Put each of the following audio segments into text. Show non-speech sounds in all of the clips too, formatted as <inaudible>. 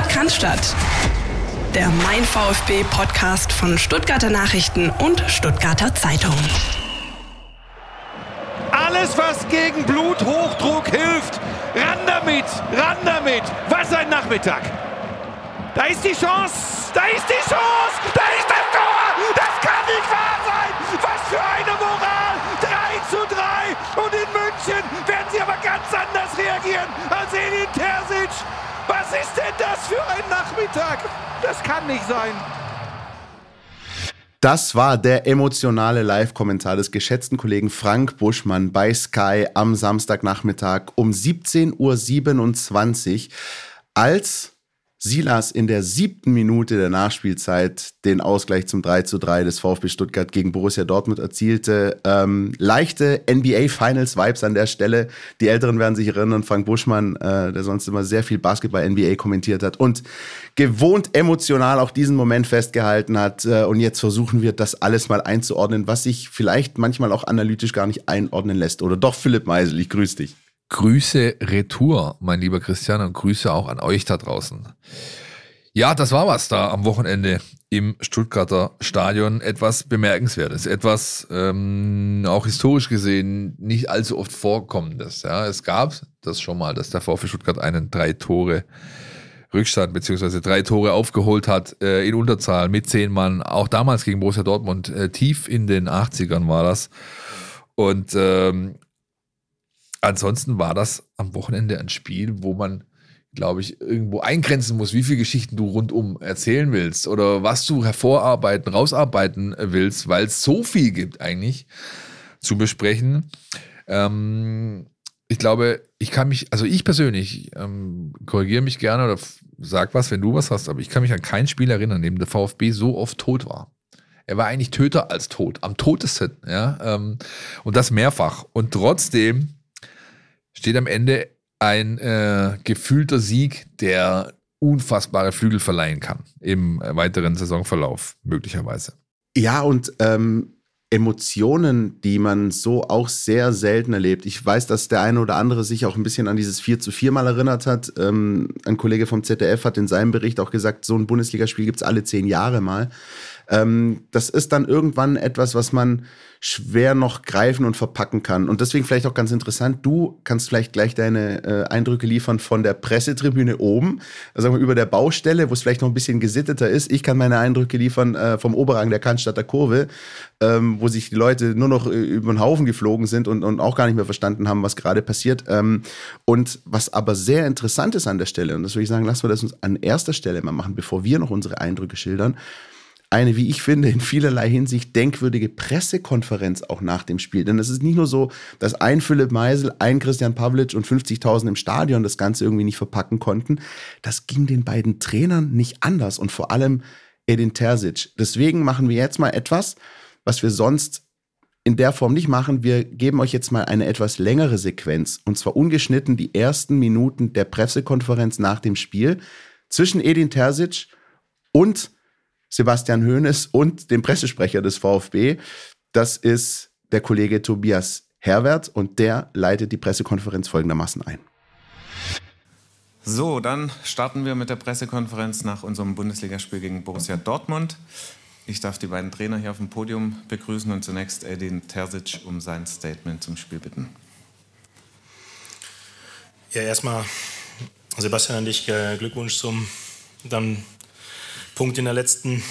Sport kann Der Mein VfB Podcast von Stuttgarter Nachrichten und Stuttgarter Zeitung. Alles, was gegen Bluthochdruck hilft, ran damit, ran damit. Was ein Nachmittag. Da ist die Chance, da ist die Chance, da ist das Tor. Das kann nicht wahr sein. Was für eine Moral. 3 zu 3 und in München werden sie aber ganz anders reagieren als Edin Terzic. Was ist denn das für ein Nachmittag? Das kann nicht sein. Das war der emotionale Live-Kommentar des geschätzten Kollegen Frank Buschmann bei Sky am Samstagnachmittag um 17.27 Uhr, als Silas in der siebten Minute der Nachspielzeit den Ausgleich zum 3 zu 3 des VfB Stuttgart gegen Borussia Dortmund erzielte. Ähm, leichte NBA Finals Vibes an der Stelle. Die Älteren werden sich erinnern, Frank Buschmann, äh, der sonst immer sehr viel Basketball NBA kommentiert hat und gewohnt emotional auch diesen Moment festgehalten hat. Äh, und jetzt versuchen wir das alles mal einzuordnen, was sich vielleicht manchmal auch analytisch gar nicht einordnen lässt. Oder doch, Philipp Meisel, ich grüße dich. Grüße Retour, mein lieber Christian, und Grüße auch an euch da draußen. Ja, das war was da am Wochenende im Stuttgarter Stadion. Etwas Bemerkenswertes, etwas ähm, auch historisch gesehen nicht allzu oft vorkommendes. Ja, es gab das schon mal, dass der VfB Stuttgart einen drei Tore Rückstand beziehungsweise drei Tore aufgeholt hat äh, in Unterzahl mit zehn Mann. Auch damals gegen Borussia Dortmund äh, tief in den 80ern war das. Und ähm, Ansonsten war das am Wochenende ein Spiel, wo man, glaube ich, irgendwo eingrenzen muss, wie viele Geschichten du rundum erzählen willst oder was du hervorarbeiten, rausarbeiten willst, weil es so viel gibt eigentlich zu besprechen. Ähm, ich glaube, ich kann mich, also ich persönlich, ähm, korrigiere mich gerne oder sag was, wenn du was hast, aber ich kann mich an kein Spiel erinnern, in dem der VfB so oft tot war. Er war eigentlich Töter als tot, am totesten, ja, ähm, und das mehrfach. Und trotzdem steht am Ende ein äh, gefühlter Sieg, der unfassbare Flügel verleihen kann im weiteren Saisonverlauf möglicherweise. Ja, und ähm, Emotionen, die man so auch sehr selten erlebt. Ich weiß, dass der eine oder andere sich auch ein bisschen an dieses 4 zu 4 mal erinnert hat. Ähm, ein Kollege vom ZDF hat in seinem Bericht auch gesagt, so ein Bundesligaspiel gibt es alle zehn Jahre mal. Ähm, das ist dann irgendwann etwas, was man schwer noch greifen und verpacken kann. Und deswegen vielleicht auch ganz interessant, du kannst vielleicht gleich deine äh, Eindrücke liefern von der Pressetribüne oben, also sagen wir über der Baustelle, wo es vielleicht noch ein bisschen gesitteter ist. Ich kann meine Eindrücke liefern äh, vom Oberrang der Cannstatter Kurve, ähm, wo sich die Leute nur noch äh, über den Haufen geflogen sind und, und auch gar nicht mehr verstanden haben, was gerade passiert. Ähm, und was aber sehr interessant ist an der Stelle, und das würde ich sagen, lassen wir das uns an erster Stelle mal machen, bevor wir noch unsere Eindrücke schildern, eine, wie ich finde, in vielerlei Hinsicht denkwürdige Pressekonferenz auch nach dem Spiel. Denn es ist nicht nur so, dass ein Philipp Meisel, ein Christian Pavlic und 50.000 im Stadion das Ganze irgendwie nicht verpacken konnten. Das ging den beiden Trainern nicht anders und vor allem Edin Terzic. Deswegen machen wir jetzt mal etwas, was wir sonst in der Form nicht machen. Wir geben euch jetzt mal eine etwas längere Sequenz und zwar ungeschnitten die ersten Minuten der Pressekonferenz nach dem Spiel zwischen Edin Terzic und Sebastian Hoeneß und dem Pressesprecher des VfB. Das ist der Kollege Tobias Herwert und der leitet die Pressekonferenz folgendermaßen ein. So, dann starten wir mit der Pressekonferenz nach unserem Bundesligaspiel gegen Borussia Dortmund. Ich darf die beiden Trainer hier auf dem Podium begrüßen und zunächst Edin Terzic um sein Statement zum Spiel bitten. Ja, erstmal Sebastian an dich äh, Glückwunsch zum dann Punkt in der letzten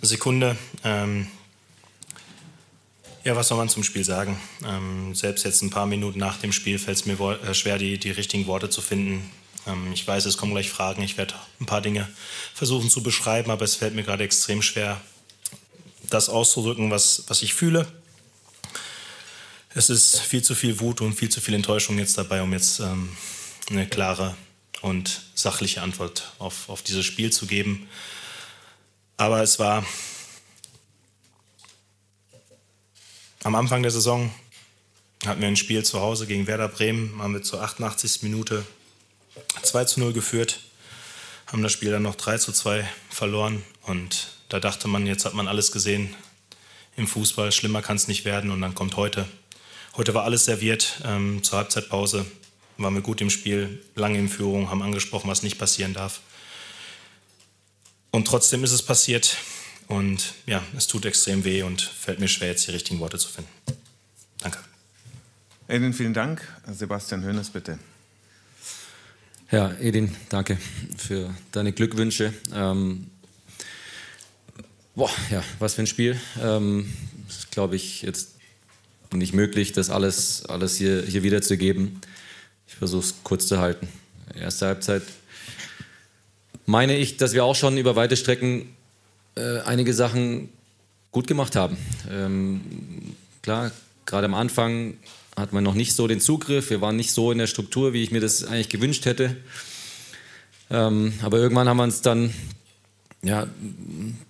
Sekunde. Ähm, ja, was soll man zum Spiel sagen? Ähm, selbst jetzt ein paar Minuten nach dem Spiel fällt es mir äh, schwer, die, die richtigen Worte zu finden. Ähm, ich weiß, es kommen gleich Fragen. Ich werde ein paar Dinge versuchen zu beschreiben, aber es fällt mir gerade extrem schwer, das auszudrücken, was, was ich fühle. Es ist viel zu viel Wut und viel zu viel Enttäuschung jetzt dabei, um jetzt ähm, eine klare und sachliche Antwort auf, auf dieses Spiel zu geben. Aber es war am Anfang der Saison hatten wir ein Spiel zu Hause gegen Werder Bremen, haben wir zur 88. Minute 2 zu 0 geführt, haben das Spiel dann noch 3 zu 2 verloren und da dachte man, jetzt hat man alles gesehen im Fußball, schlimmer kann es nicht werden und dann kommt heute. Heute war alles serviert, ähm, zur Halbzeitpause waren wir gut im Spiel, lange in Führung, haben angesprochen, was nicht passieren darf. Und trotzdem ist es passiert. Und ja, es tut extrem weh und fällt mir schwer, jetzt die richtigen Worte zu finden. Danke. Edin, vielen Dank. Sebastian Hönes, bitte. Ja, Edin, danke für deine Glückwünsche. Ähm, boah, ja, was für ein Spiel. Ähm, ist, glaube ich, jetzt nicht möglich, das alles, alles hier, hier wiederzugeben. Ich versuche es kurz zu halten. Erste Halbzeit meine ich, dass wir auch schon über weite Strecken äh, einige Sachen gut gemacht haben. Ähm, klar, gerade am Anfang hat man noch nicht so den Zugriff. Wir waren nicht so in der Struktur, wie ich mir das eigentlich gewünscht hätte. Ähm, aber irgendwann haben wir uns dann, ja,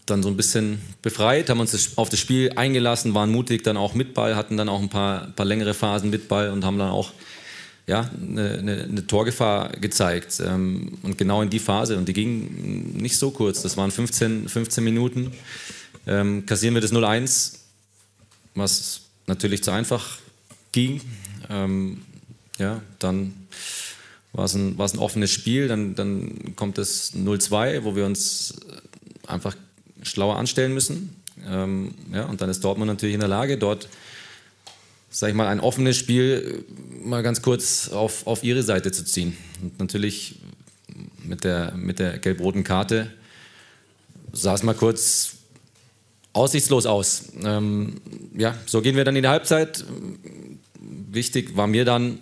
dann so ein bisschen befreit, haben uns auf das Spiel eingelassen, waren mutig dann auch mit Ball, hatten dann auch ein paar, paar längere Phasen mit Ball und haben dann auch ja, eine, eine, eine Torgefahr gezeigt. Ähm, und genau in die Phase, und die ging nicht so kurz, das waren 15, 15 Minuten, ähm, kassieren wir das 0-1, was natürlich zu einfach ging. Ähm, ja, dann war es ein, ein offenes Spiel, dann, dann kommt das 0-2, wo wir uns einfach schlauer anstellen müssen. Ähm, ja, und dann ist Dortmund natürlich in der Lage, dort sag ich mal, ein offenes Spiel mal ganz kurz auf, auf ihre Seite zu ziehen. Und natürlich mit der, mit der gelb-roten Karte sah es mal kurz aussichtslos aus. Ähm, ja, so gehen wir dann in die Halbzeit. Wichtig war mir dann,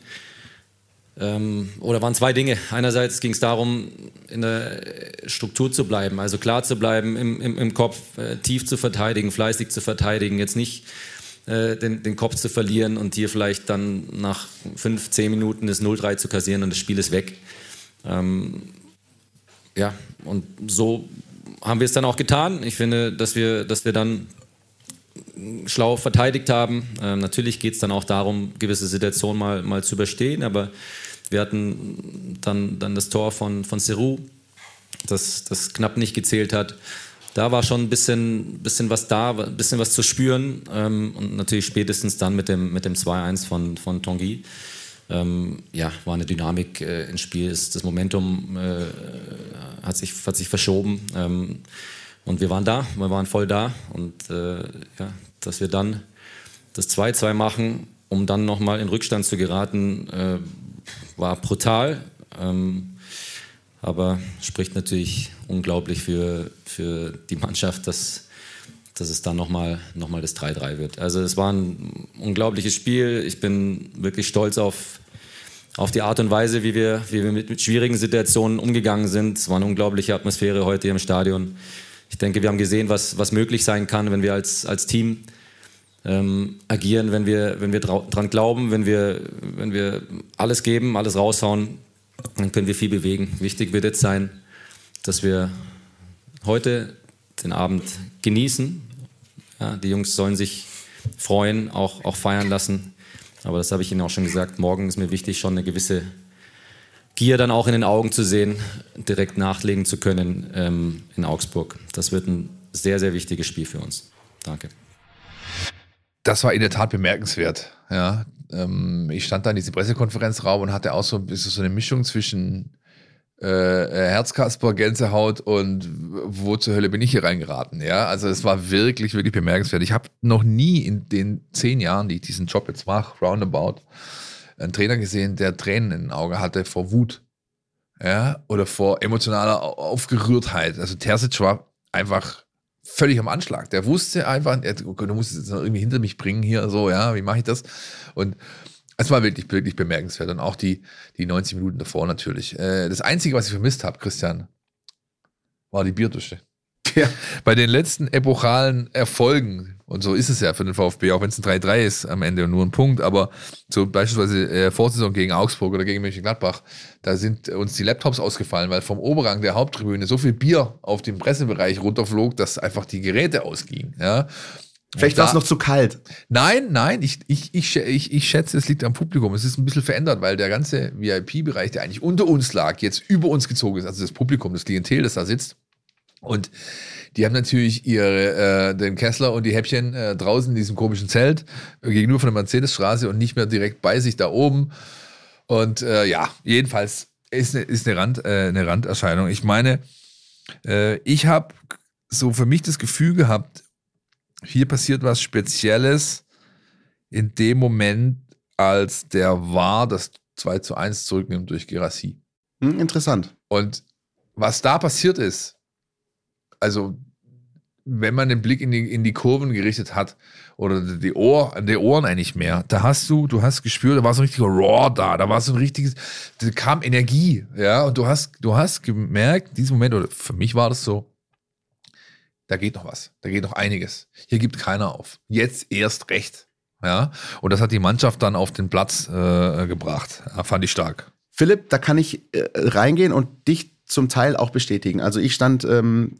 ähm, oder waren zwei Dinge. Einerseits ging es darum, in der Struktur zu bleiben, also klar zu bleiben im, im, im Kopf, äh, tief zu verteidigen, fleißig zu verteidigen, jetzt nicht äh, den, den Kopf zu verlieren und hier vielleicht dann nach fünf, zehn Minuten das 0-3 zu kassieren und das Spiel ist weg. Ähm, ja, und so haben wir es dann auch getan. Ich finde, dass wir, dass wir dann schlau verteidigt haben. Ähm, natürlich geht es dann auch darum, gewisse Situationen mal, mal zu überstehen, aber wir hatten dann, dann das Tor von, von Seru, das, das knapp nicht gezählt hat da war schon ein bisschen, bisschen was da, ein bisschen was zu spüren. Ähm, und natürlich spätestens dann mit dem, mit dem 2-1 von, von Tanguy. Ähm, ja, war eine Dynamik äh, ins Spiel. Das Momentum äh, hat, sich, hat sich verschoben. Ähm, und wir waren da, wir waren voll da. Und äh, ja, dass wir dann das 2-2 machen, um dann nochmal in Rückstand zu geraten, äh, war brutal. Ähm, aber spricht natürlich unglaublich für, für die Mannschaft, dass, dass es dann nochmal noch mal das 3-3 wird. Also es war ein unglaubliches Spiel. Ich bin wirklich stolz auf, auf die Art und Weise, wie wir, wie wir mit, mit schwierigen Situationen umgegangen sind. Es war eine unglaubliche Atmosphäre heute hier im Stadion. Ich denke, wir haben gesehen, was, was möglich sein kann, wenn wir als, als Team ähm, agieren, wenn wir, wenn wir dran glauben, wenn wir, wenn wir alles geben, alles raushauen dann können wir viel bewegen. Wichtig wird jetzt sein, dass wir heute den Abend genießen. Ja, die Jungs sollen sich freuen, auch, auch feiern lassen. Aber das habe ich Ihnen auch schon gesagt. Morgen ist mir wichtig, schon eine gewisse Gier dann auch in den Augen zu sehen, direkt nachlegen zu können ähm, in Augsburg. Das wird ein sehr, sehr wichtiges Spiel für uns. Danke. Das war in der Tat bemerkenswert. Ja, ähm, ich stand da in diesem Pressekonferenzraum und hatte auch so, so eine Mischung zwischen äh, äh, Herzkasper, Gänsehaut und wo zur Hölle bin ich hier reingeraten. Ja, also es war wirklich, wirklich bemerkenswert. Ich habe noch nie in den zehn Jahren, die ich diesen Job jetzt mache, roundabout, einen Trainer gesehen, der Tränen in den Augen hatte vor Wut. Ja, oder vor emotionaler Aufgerührtheit. Also Terzic war einfach völlig am Anschlag. Der wusste einfach, er, du musst es jetzt noch irgendwie hinter mich bringen hier, so, ja, wie mache ich das? Und es war wirklich, wirklich bemerkenswert. Und auch die, die 90 Minuten davor natürlich. Äh, das Einzige, was ich vermisst habe, Christian, war die Bierdusche. <laughs> Ja. Bei den letzten epochalen Erfolgen, und so ist es ja für den VfB, auch wenn es ein 3-3 ist am Ende und nur ein Punkt, aber so beispielsweise äh, Vorsaison gegen Augsburg oder gegen Mönchengladbach, da sind uns die Laptops ausgefallen, weil vom Oberrang der Haupttribüne so viel Bier auf dem Pressebereich runterflog, dass einfach die Geräte ausgingen. Ja. Vielleicht war es noch zu kalt. Nein, nein, ich, ich, ich, ich, ich schätze, es liegt am Publikum. Es ist ein bisschen verändert, weil der ganze VIP-Bereich, der eigentlich unter uns lag, jetzt über uns gezogen ist. Also das Publikum, das Klientel, das da sitzt. Und die haben natürlich ihre, äh, den Kessler und die Häppchen äh, draußen in diesem komischen Zelt äh, gegenüber von der Mercedesstraße und nicht mehr direkt bei sich da oben. Und äh, ja, jedenfalls ist eine, ist eine, Rand, äh, eine Randerscheinung. Ich meine, Äh, ich habe so für mich das Gefühl gehabt, hier passiert was Spezielles in dem Moment, als der war das 2 zu 1 zurücknimmt durch Gerassi. Hm, interessant. Und was da passiert ist, also wenn man den Blick in die, in die Kurven gerichtet hat oder die, Ohr, die Ohren eigentlich mehr, da hast du, du hast gespürt, da war so ein richtiger Raw da, da war so ein richtiges, da kam Energie, ja, und du hast, du hast gemerkt, in diesem Moment, oder für mich war das so, da geht noch was, da geht noch einiges. Hier gibt keiner auf. Jetzt erst recht. Ja, und das hat die Mannschaft dann auf den Platz äh, gebracht. Ja, fand ich stark. Philipp, da kann ich äh, reingehen und dich zum Teil auch bestätigen. Also ich stand ähm,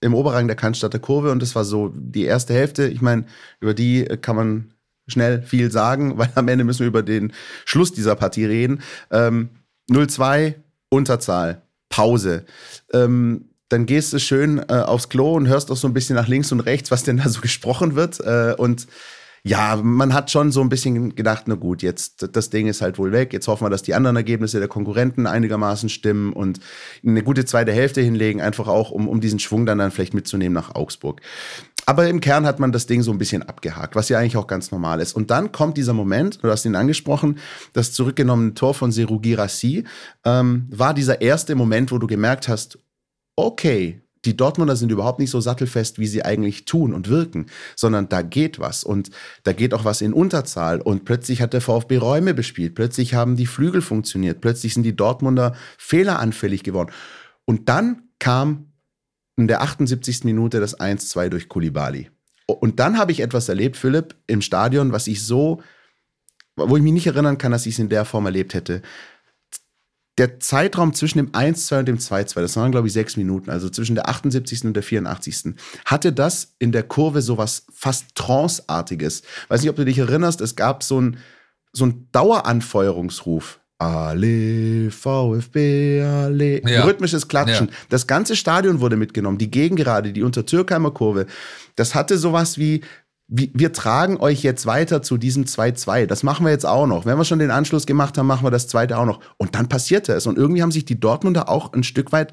im Oberrang der Cannstatter Kurve und das war so die erste Hälfte. Ich meine, über die kann man schnell viel sagen, <laughs> weil am Ende müssen wir über den Schluss dieser Partie reden. Ähm, 0-2, Unterzahl, Pause. Ähm, dann gehst du schön äh, aufs Klo und hörst auch so ein bisschen nach links und rechts, was denn da so <laughs> gesprochen wird. Äh, und ja, man hat schon so ein bisschen gedacht, na gut, jetzt das Ding ist halt wohl weg. Jetzt hoffen wir, dass die anderen Ergebnisse der Konkurrenten einigermaßen stimmen und eine gute zweite Hälfte hinlegen, einfach auch, um, um diesen Schwung dann, dann vielleicht mitzunehmen nach Augsburg. Aber im Kern hat man das Ding so ein bisschen abgehakt, was ja eigentlich auch ganz normal ist. Und dann kommt dieser Moment, du hast ihn angesprochen, das zurückgenommene Tor von Seru Girassi, ähm, war dieser erste Moment, wo du gemerkt hast, okay, die Dortmunder sind überhaupt nicht so sattelfest, wie sie eigentlich tun und wirken, sondern da geht was und da geht auch was in Unterzahl und plötzlich hat der VfB Räume bespielt, plötzlich haben die Flügel funktioniert, plötzlich sind die Dortmunder fehleranfällig geworden. Und dann kam in der 78. Minute das 1-2 durch Kulibali. Und dann habe ich etwas erlebt, Philipp, im Stadion, was ich so, wo ich mich nicht erinnern kann, dass ich es in der Form erlebt hätte der Zeitraum zwischen dem 1-2 und dem 2-2, das waren, glaube ich, sechs Minuten, also zwischen der 78. und der 84. hatte das in der Kurve so was fast Trance-artiges. Weiß nicht, ob du dich erinnerst, es gab so ein, so ein Daueranfeuerungsruf. Ale, VfB, Ale. Ja. Rhythmisches Klatschen. Ja. Das ganze Stadion wurde mitgenommen. Die Gegengerade, die Untertürkheimer Kurve. Das hatte sowas wie, wir tragen euch jetzt weiter zu diesem 2-2. Das machen wir jetzt auch noch. Wenn wir schon den Anschluss gemacht haben, machen wir das zweite auch noch. Und dann passierte es. Und irgendwie haben sich die Dortmunder auch ein Stück weit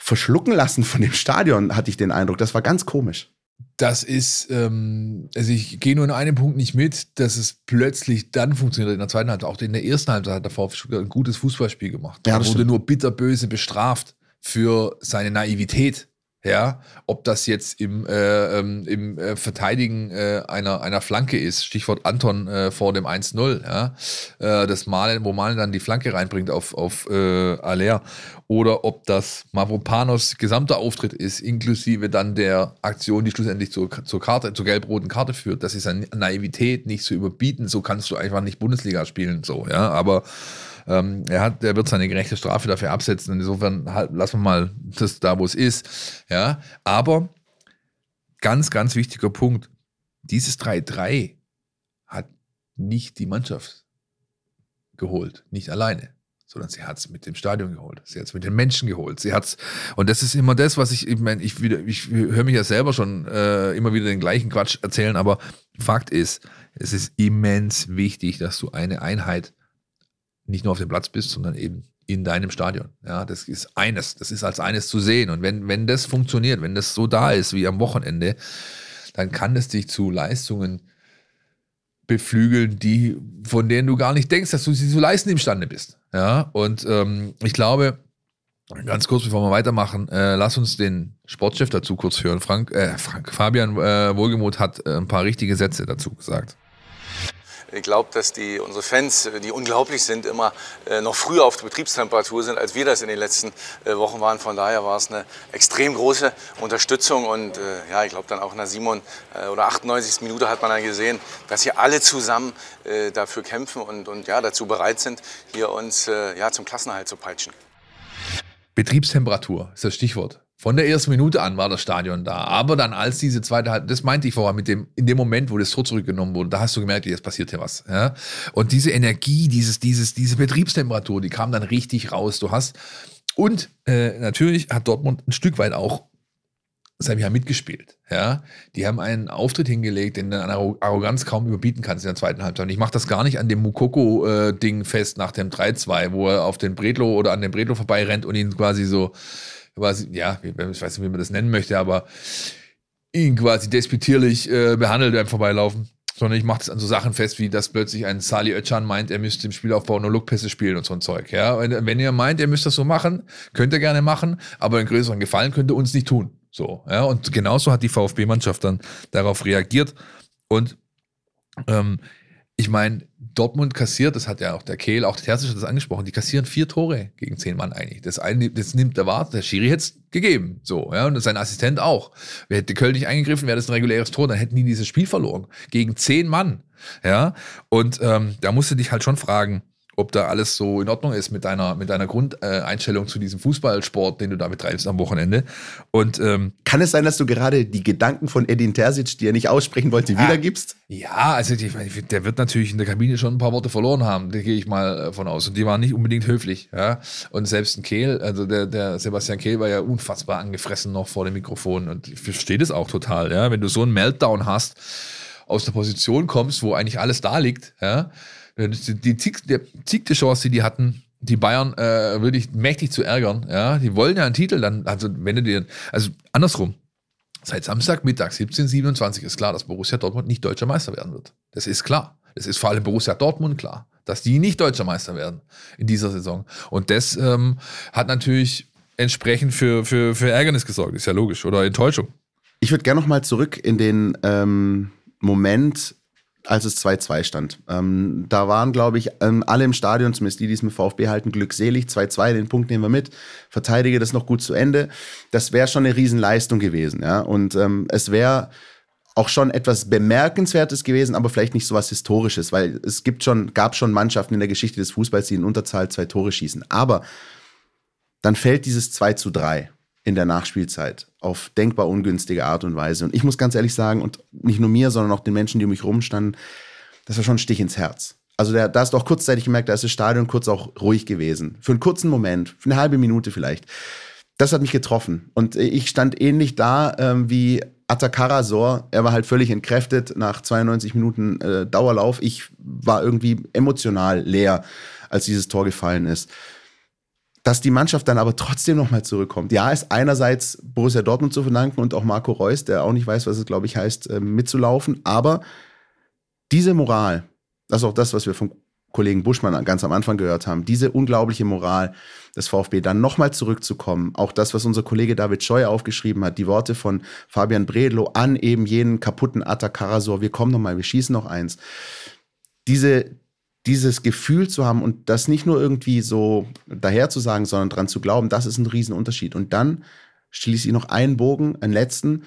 verschlucken lassen von dem Stadion, hatte ich den Eindruck. Das war ganz komisch. Das ist, ähm, also ich gehe nur in einem Punkt nicht mit, dass es plötzlich dann funktioniert in der zweiten Halbzeit. Auch in der ersten Halbzeit hat der VfB ein gutes Fußballspiel gemacht. Ja, er wurde stimmt. nur bitterböse bestraft für seine Naivität ja, ob das jetzt im, äh, ähm, im äh, Verteidigen äh, einer, einer Flanke ist, Stichwort Anton äh, vor dem 1-0, ja, äh, das Malen, wo Malen dann die Flanke reinbringt auf, auf Aller, oder ob das Mavropanos gesamter Auftritt ist, inklusive dann der Aktion, die schlussendlich zur, zur Karte, zur gelb-roten Karte führt, das ist an Naivität nicht zu überbieten, so kannst du einfach nicht Bundesliga spielen, so, ja, aber ähm, er, hat, er wird seine gerechte Strafe dafür absetzen. Insofern halt, lassen wir mal das da, wo es ist. Ja, aber ganz, ganz wichtiger Punkt: Dieses 3-3 hat nicht die Mannschaft geholt, nicht alleine sondern sie hat es mit dem Stadion geholt. Sie hat es mit den Menschen geholt. Sie hat's und das ist immer das, was ich, ich meine, ich, ich höre mich ja selber schon äh, immer wieder den gleichen Quatsch erzählen, aber Fakt ist, es ist immens wichtig, dass du eine Einheit nicht nur auf dem Platz bist, sondern eben in deinem Stadion. Ja, das ist eines, das ist als eines zu sehen. Und wenn, wenn das funktioniert, wenn das so da ist wie am Wochenende, dann kann es dich zu Leistungen beflügeln, die, von denen du gar nicht denkst, dass du sie zu leisten imstande bist. Ja, und ähm, ich glaube, ganz kurz, bevor wir weitermachen, äh, lass uns den Sportchef dazu kurz hören. Frank, äh, Frank Fabian äh, Wohlgemuth hat äh, ein paar richtige Sätze dazu gesagt. Ich glaube, dass die, unsere Fans, die unglaublich sind, immer äh, noch früher auf der Betriebstemperatur sind, als wir das in den letzten äh, Wochen waren. Von daher war es eine extrem große Unterstützung. Und äh, ja, ich glaube dann auch in der 7 oder 98. Minute hat man dann gesehen, dass hier alle zusammen dafür kämpfen und, und ja, dazu bereit sind, hier uns ja, zum Klassenerhalt zu peitschen. Betriebstemperatur ist das Stichwort. Von der ersten Minute an war das Stadion da. Aber dann als diese zweite Halbzeit, das meinte ich vorher mit dem, in dem Moment, wo das Tor zurückgenommen wurde, da hast du gemerkt, jetzt passiert hier was. Ja? Und diese Energie, dieses, dieses, diese Betriebstemperatur, die kam dann richtig raus. Du hast, und äh, natürlich hat Dortmund ein Stück weit auch Sammy mitgespielt. Ja, die haben einen Auftritt hingelegt, den du an Arroganz kaum überbieten kannst in der zweiten Halbzeit. Und ich mache das gar nicht an dem Mukoko-Ding äh, fest nach dem 3-2, wo er auf den Bredlo oder an den Bredlo vorbei rennt und ihn quasi so quasi, ja, ich weiß nicht, wie man das nennen möchte, aber ihn quasi despektierlich äh, behandelt beim Vorbeilaufen. Sondern ich mache das an so Sachen fest, wie dass plötzlich ein Sali Özcan meint, er müsste im Spielaufbau nur Lookpässe spielen und so ein Zeug. Ja, wenn, ihr meint, ihr müsst das so machen, könnt ihr gerne machen, aber einen größeren Gefallen könnt ihr uns nicht tun. So, ja, und genauso hat die VfB-Mannschaft dann darauf reagiert. Und ähm, ich meine, Dortmund kassiert, das hat ja auch der Kehl, auch der Terzic hat das angesprochen, die kassieren vier Tore gegen zehn Mann eigentlich. Das, eine, das nimmt der Wart, der Schiri hätte es gegeben. So, ja, und sein Assistent auch. Wer hätte Köln nicht eingegriffen, wäre das ein reguläres Tor, dann hätten die dieses Spiel verloren. Gegen zehn Mann. Ja, und ähm, da musst du dich halt schon fragen, ob da alles so in Ordnung ist mit deiner, mit deiner Grundeinstellung zu diesem Fußballsport, den du da betreibst am Wochenende. Und ähm, kann es sein, dass du gerade die Gedanken von Edin Terzic, die er nicht aussprechen wollte, ah, wiedergibst? Ja, also die, der wird natürlich in der Kabine schon ein paar Worte verloren haben, da gehe ich mal äh, von aus. Und die waren nicht unbedingt höflich. Ja? Und selbst ein Kehl, also der, der Sebastian Kehl war ja unfassbar angefressen noch vor dem Mikrofon. Und ich verstehe das auch total, ja. Wenn du so einen Meltdown hast, aus der Position kommst, wo eigentlich alles da liegt, ja, die, die, die Chance, die die hatten, die Bayern äh, wirklich mächtig zu ärgern. Ja, die wollen ja einen Titel dann, also wenn du dir, also andersrum. Seit Samstagmittag 17:27 ist klar, dass Borussia Dortmund nicht deutscher Meister werden wird. Das ist klar. Das ist vor allem Borussia Dortmund klar, dass die nicht deutscher Meister werden in dieser Saison. Und das ähm, hat natürlich entsprechend für, für, für Ärgernis gesorgt, ist ja logisch, oder Enttäuschung. Ich würde gerne noch mal zurück in den ähm, Moment als es 2-2 stand. Ähm, da waren, glaube ich, ähm, alle im Stadion, zumindest die, die es mit VfB halten, glückselig. 2-2, den Punkt nehmen wir mit. Verteidige das noch gut zu Ende. Das wäre schon eine Riesenleistung gewesen. Ja? Und ähm, es wäre auch schon etwas Bemerkenswertes gewesen, aber vielleicht nicht so was Historisches, weil es gibt schon, gab schon Mannschaften in der Geschichte des Fußballs, die in Unterzahl zwei Tore schießen. Aber dann fällt dieses 2 zu 3 in der Nachspielzeit auf denkbar ungünstige Art und Weise. Und ich muss ganz ehrlich sagen, und nicht nur mir, sondern auch den Menschen, die um mich rumstanden, das war schon ein Stich ins Herz. Also da hast du auch kurzzeitig gemerkt, da ist das Stadion kurz auch ruhig gewesen. Für einen kurzen Moment, für eine halbe Minute vielleicht. Das hat mich getroffen. Und ich stand ähnlich da ähm, wie Atakarasor. Er war halt völlig entkräftet nach 92 Minuten äh, Dauerlauf. Ich war irgendwie emotional leer, als dieses Tor gefallen ist dass die Mannschaft dann aber trotzdem nochmal zurückkommt. Ja, ist einerseits Borussia Dortmund zu verdanken und auch Marco Reus, der auch nicht weiß, was es, glaube ich, heißt, äh, mitzulaufen. Aber diese Moral, das ist auch das, was wir vom Kollegen Buschmann ganz am Anfang gehört haben, diese unglaubliche Moral des VfB, dann nochmal zurückzukommen, auch das, was unser Kollege David Scheu aufgeschrieben hat, die Worte von Fabian Bredlo an eben jenen kaputten Attack wir kommen nochmal, wir schießen noch eins. Diese, dieses Gefühl zu haben und das nicht nur irgendwie so daher zu sagen, sondern dran zu glauben, das ist ein Riesenunterschied. Und dann schließe ich noch einen Bogen, einen letzten,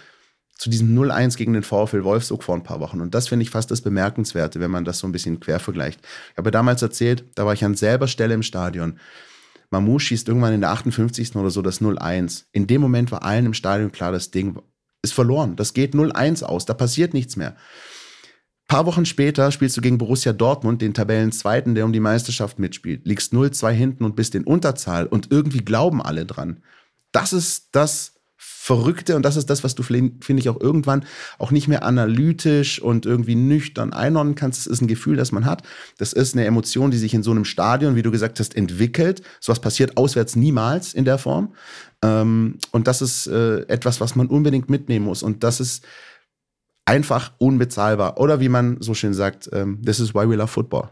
zu diesem 0-1 gegen den VfL Wolfsburg vor ein paar Wochen. Und das finde ich fast das Bemerkenswerte, wenn man das so ein bisschen quer vergleicht. Ich habe damals erzählt, da war ich an selber Stelle im Stadion. Mamouche schießt irgendwann in der 58. oder so das 0-1. In dem Moment war allen im Stadion klar, das Ding ist verloren. Das geht 0-1 aus. Da passiert nichts mehr paar Wochen später spielst du gegen Borussia Dortmund, den Tabellenzweiten, der um die Meisterschaft mitspielt. Liegst 0-2 hinten und bist in Unterzahl und irgendwie glauben alle dran. Das ist das Verrückte und das ist das, was du, finde ich, auch irgendwann auch nicht mehr analytisch und irgendwie nüchtern einordnen kannst. Das ist ein Gefühl, das man hat. Das ist eine Emotion, die sich in so einem Stadion, wie du gesagt hast, entwickelt. Sowas passiert auswärts niemals in der Form. Ähm, und das ist äh, etwas, was man unbedingt mitnehmen muss. Und das ist einfach unbezahlbar. Oder wie man so schön sagt, ähm, this is why we love football.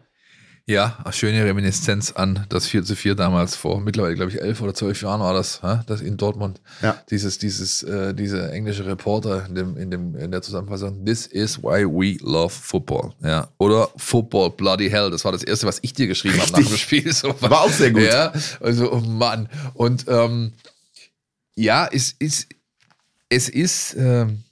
Ja, eine schöne Reminiszenz an das 4 zu 4 damals vor mittlerweile, glaube ich, elf oder zwölf Jahren war das, das in Dortmund. Ja. Dieses, dieses, äh, diese englische Reporter in, dem, in, dem, in der Zusammenfassung, this is why we love football. Ja. Oder Football Bloody Hell. Das war das erste, was ich dir geschrieben habe nach dem Spiel. <laughs> So, war auch sehr gut. Ja, also, oh Mann. Und ähm, ja, es ist, es ist, ähm,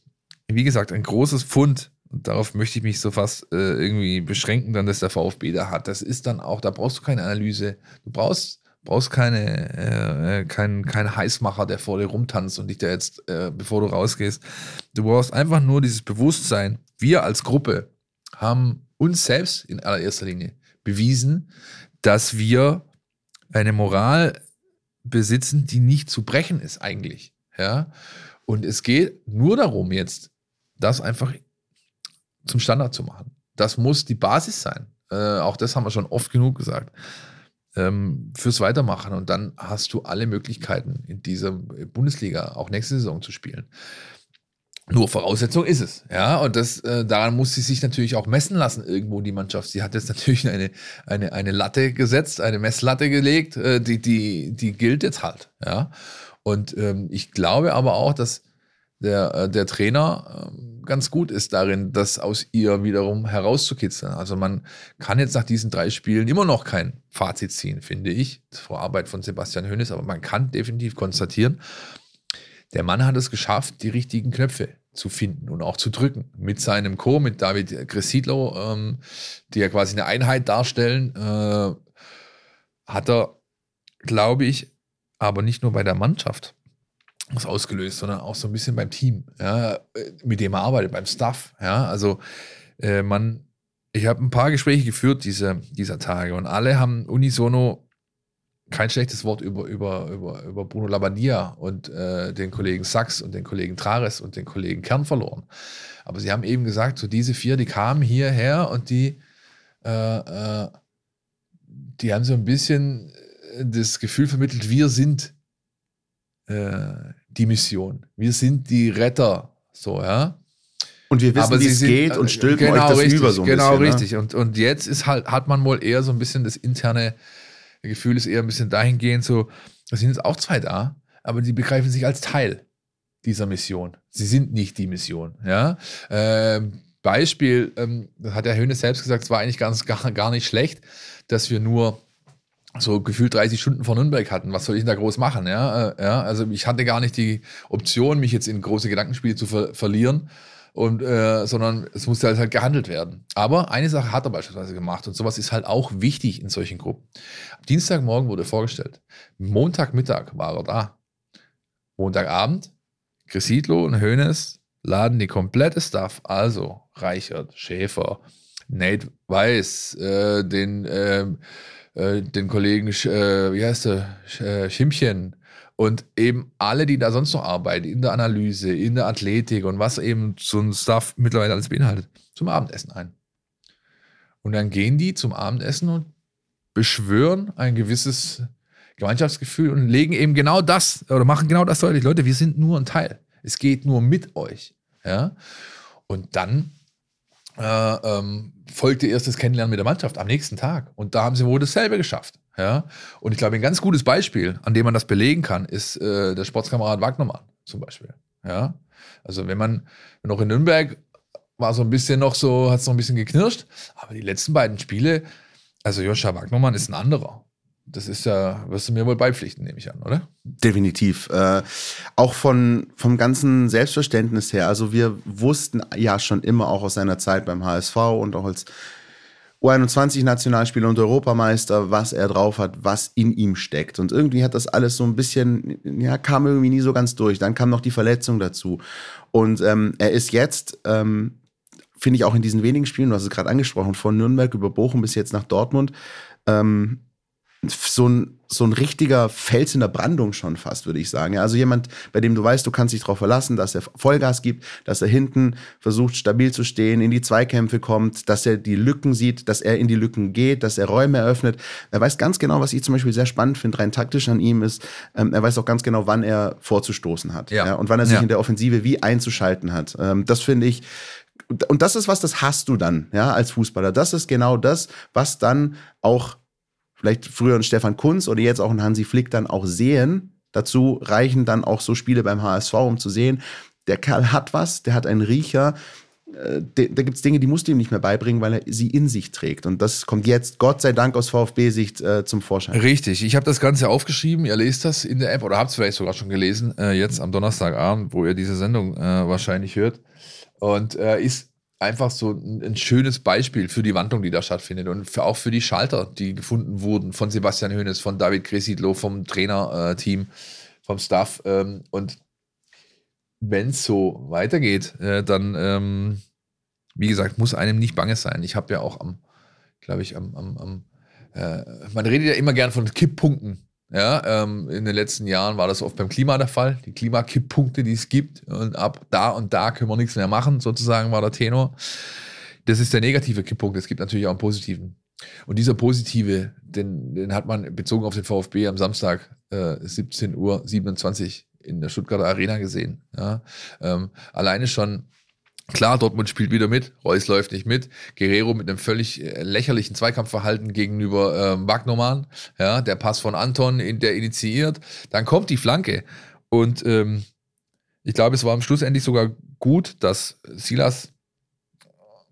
wie gesagt, ein großes Fund. Und darauf möchte ich mich so fast äh, irgendwie beschränken, dann, dass der VfB da hat. Das ist dann auch, da brauchst du keine Analyse. Du brauchst, brauchst keine, äh, äh keinen kein Heißmacher, der vor dir rumtanzt und dich da jetzt, äh, bevor du rausgehst. Du brauchst einfach nur dieses Bewusstsein. Wir als Gruppe haben uns selbst in allererster Linie bewiesen, dass wir eine Moral besitzen, die nicht zu brechen ist eigentlich. Ja. Und es geht nur darum, jetzt das einfach zum Standard zu machen. Das muss die Basis sein. Äh, auch das haben wir schon oft genug gesagt. ähm, fürs Weitermachen. Und dann hast du alle Möglichkeiten in dieser Bundesliga auch nächste Saison zu spielen. Nur Voraussetzung ist es, ja, und das, äh, daran muss sie sich natürlich auch messen lassen, irgendwo die Mannschaft. Sie hat jetzt natürlich eine, eine, eine Latte gesetzt, eine Messlatte gelegt, äh, die, die, die gilt jetzt halt, ja. Und ähm, ich glaube aber auch, dass der, äh, der Trainer äh, ganz gut ist darin, das aus ihr wiederum herauszukitzeln. Also man kann jetzt nach diesen drei Spielen immer noch kein Fazit ziehen, finde ich, vor Arbeit von Sebastian Hönes, aber man kann definitiv konstatieren, der Mann hat es geschafft, die richtigen Knöpfe zu finden und auch zu drücken. Mit seinem Co., mit David Gresidlo, ähm, die ja quasi eine Einheit darstellen, äh, hat er, glaube ich, aber nicht nur bei der Mannschaft was ausgelöst, sondern auch so ein bisschen beim Team, ja, mit dem er arbeitet, beim Staff. Ja, also äh, man, ich habe ein paar Gespräche geführt diese, dieser Tage und alle haben unisono kein schlechtes Wort über, über, über, über Bruno Labbadia und äh, den Kollegen Sachs und den Kollegen Trares und den Kollegen Kern verloren. Aber sie haben eben gesagt, so diese vier, die kamen hierher und die, äh, äh, die haben so ein bisschen äh, das Gefühl vermittelt, wir sind äh, die Mission. Wir sind die Retter. So, ja. Und wir wissen, wie es geht und stülpen genau euch das richtig, über so ein Genau, bisschen. richtig. Und, und jetzt ist halt, hat man wohl eher so ein bisschen das interne Gefühl ist eher ein bisschen dahingehend so, da sind jetzt auch zwei da, aber die begreifen sich als Teil dieser Mission. Sie sind nicht die Mission. Ja? Ähm, Beispiel, ähm, das hat der Höhne selbst gesagt, es war eigentlich ganz, gar, gar nicht schlecht, dass wir nur so gefühlt 30 Stunden vor Nürnberg hatten. Was soll ich denn da groß machen? Ja, äh, ja, also ich hatte gar nicht die Option, mich jetzt in große Gedankenspiele zu ver verlieren. Und, äh, sondern es musste halt, halt gehandelt werden. Aber eine Sache hat er beispielsweise gemacht und sowas ist halt auch wichtig in solchen Gruppen. Am Dienstagmorgen wurde vorgestellt. Montagmittag war er da. Montagabend, Gresidlo und Hoeneß laden die komplette Staff, also Reichert, Schäfer, Nate Weiß, äh, den, äh, äh, den Kollegen, äh, wie heißt der, äh, Schimpchen, und eben alle, die da sonst noch arbeiten, in der Analyse, in der Athletik und was eben so ein Stuff mittlerweile alles beinhaltet, zum Abendessen ein. Und dann gehen die zum Abendessen und beschwören ein gewisses Gemeinschaftsgefühl und legen eben genau das oder machen genau das deutlich. Leute, wir sind nur ein Teil. Es geht nur mit euch. Ja? Und dann äh, ähm, folgte erst das Kennenlernen mit der Mannschaft am nächsten Tag. Und da haben sie wohl dasselbe geschafft. Ja? Und ich glaube, ein ganz gutes Beispiel, an dem man das belegen kann, ist äh, der Sportskamerad Wagnermann zum Beispiel. Ja? Also wenn man noch in Nürnberg war so ein bisschen noch so, hat es noch ein bisschen geknirscht, aber die letzten beiden Spiele, also Joscha Wagnermann ist ein anderer. Das ist ja, wirst du mir wohl beipflichten, nehme ich an, oder? Definitiv. Äh, auch von, vom ganzen Selbstverständnis her. Also wir wussten ja schon immer auch aus seiner Zeit beim HSV und auch als U21-Nationalspieler und Europameister, was er drauf hat, was in ihm steckt. Und irgendwie hat das alles so ein bisschen, ja, kam irgendwie nie so ganz durch. Dann kam noch die Verletzung dazu. Und ähm, er ist jetzt, ähm, finde ich auch in diesen wenigen Spielen, du hast es gerade angesprochen, von Nürnberg über Bochum bis jetzt nach Dortmund, ähm, so ein, so ein richtiger Fels in der Brandung schon fast, würde ich sagen. Ja, also jemand, bei dem du weißt, du kannst dich darauf verlassen, dass er Vollgas gibt, dass er hinten versucht, stabil zu stehen, in die Zweikämpfe kommt, dass er die Lücken sieht, dass er in die Lücken geht, dass er Räume eröffnet. Er weiß ganz genau, was ich zum Beispiel sehr spannend finde, rein taktisch an ihm ist, ähm, er weiß auch ganz genau, wann er vorzustoßen hat. Ja. Ja, und wann er sich Ja. in der Offensive wie einzuschalten hat. Ähm, das finde ich, und das ist was, das hast du dann, ja, als Fußballer. Das ist genau das, was dann auch vielleicht früher ein Stefan Kunz oder jetzt auch ein Hansi Flick dann auch sehen. Dazu reichen dann auch so Spiele beim HSV, um zu sehen, der Kerl hat was, der hat einen Riecher. Äh, Da gibt es Dinge, die musst du ihm nicht mehr beibringen, weil er sie in sich trägt. Und das kommt jetzt, Gott sei Dank, aus VfB-Sicht äh, zum Vorschein. Richtig. Ich habe das Ganze aufgeschrieben. Ihr lest das in der App oder habt es vielleicht sogar schon gelesen, äh, jetzt am Donnerstagabend, wo ihr diese Sendung äh, wahrscheinlich hört. Und äh, ist einfach so ein, ein schönes Beispiel für die Wandlung, die da stattfindet und für, auch für die Schalter, die gefunden wurden von Sebastian Hoeneß, von David Gresidlo, vom Trainerteam, vom Staff. Ähm, und wenn es so weitergeht, äh, dann, ähm, wie gesagt, muss einem nicht bange sein. Ich habe ja auch am, glaube ich, am, am, am äh, man redet ja immer gern von Kipppunkten. Ja, ähm, in den letzten Jahren war das oft beim Klima der Fall. Die Klimakipppunkte, die es gibt. Und ab da und da können wir nichts mehr machen, sozusagen war der Tenor. Das ist der negative Kipppunkt. Es gibt natürlich auch einen positiven. und dieser positive, den, den hat man bezogen auf den VfB am Samstag äh, 17 Uhr 27 in der Stuttgarter Arena gesehen. Ja. Ähm, alleine schon Klar, Dortmund spielt wieder mit, Reus läuft nicht mit, Guerrero mit einem völlig äh, lächerlichen Zweikampfverhalten gegenüber ähm, Wagnermann, ja, der Pass von Anton, der initiiert, dann kommt die Flanke. Und ähm, ich glaube, es war am Schluss endlich sogar gut, dass Silas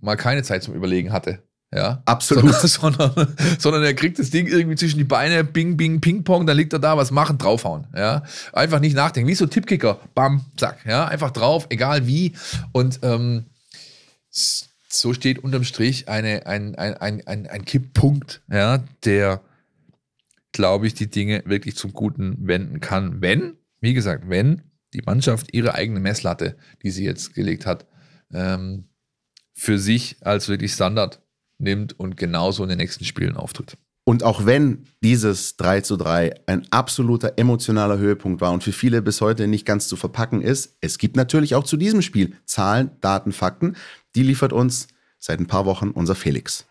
mal keine Zeit zum Überlegen hatte. Ja, absolut. Sondern, <laughs> sondern, sondern, er kriegt das Ding irgendwie zwischen die Beine, bing, bing, ping, pong, dann liegt er da, was machen, draufhauen. Ja, einfach nicht nachdenken. Wie so Tippkicker, bam, zack. Ja, einfach drauf, egal wie. Und ähm, so steht unterm Strich eine, ein, ein, ein, ein, ein Kipppunkt, ja, der, glaube ich, die Dinge wirklich zum Guten wenden kann. Wenn, wie gesagt, wenn die Mannschaft ihre eigene Messlatte, die sie jetzt gelegt hat, ähm, für sich als wirklich Standard nimmt und genauso in den nächsten Spielen auftritt. Und auch wenn dieses 3 zu 3 ein absoluter emotionaler Höhepunkt war und für viele bis heute nicht ganz zu verpacken ist, es gibt natürlich auch zu diesem Spiel Zahlen, Daten, Fakten. Die liefert uns seit ein paar Wochen unser Felix.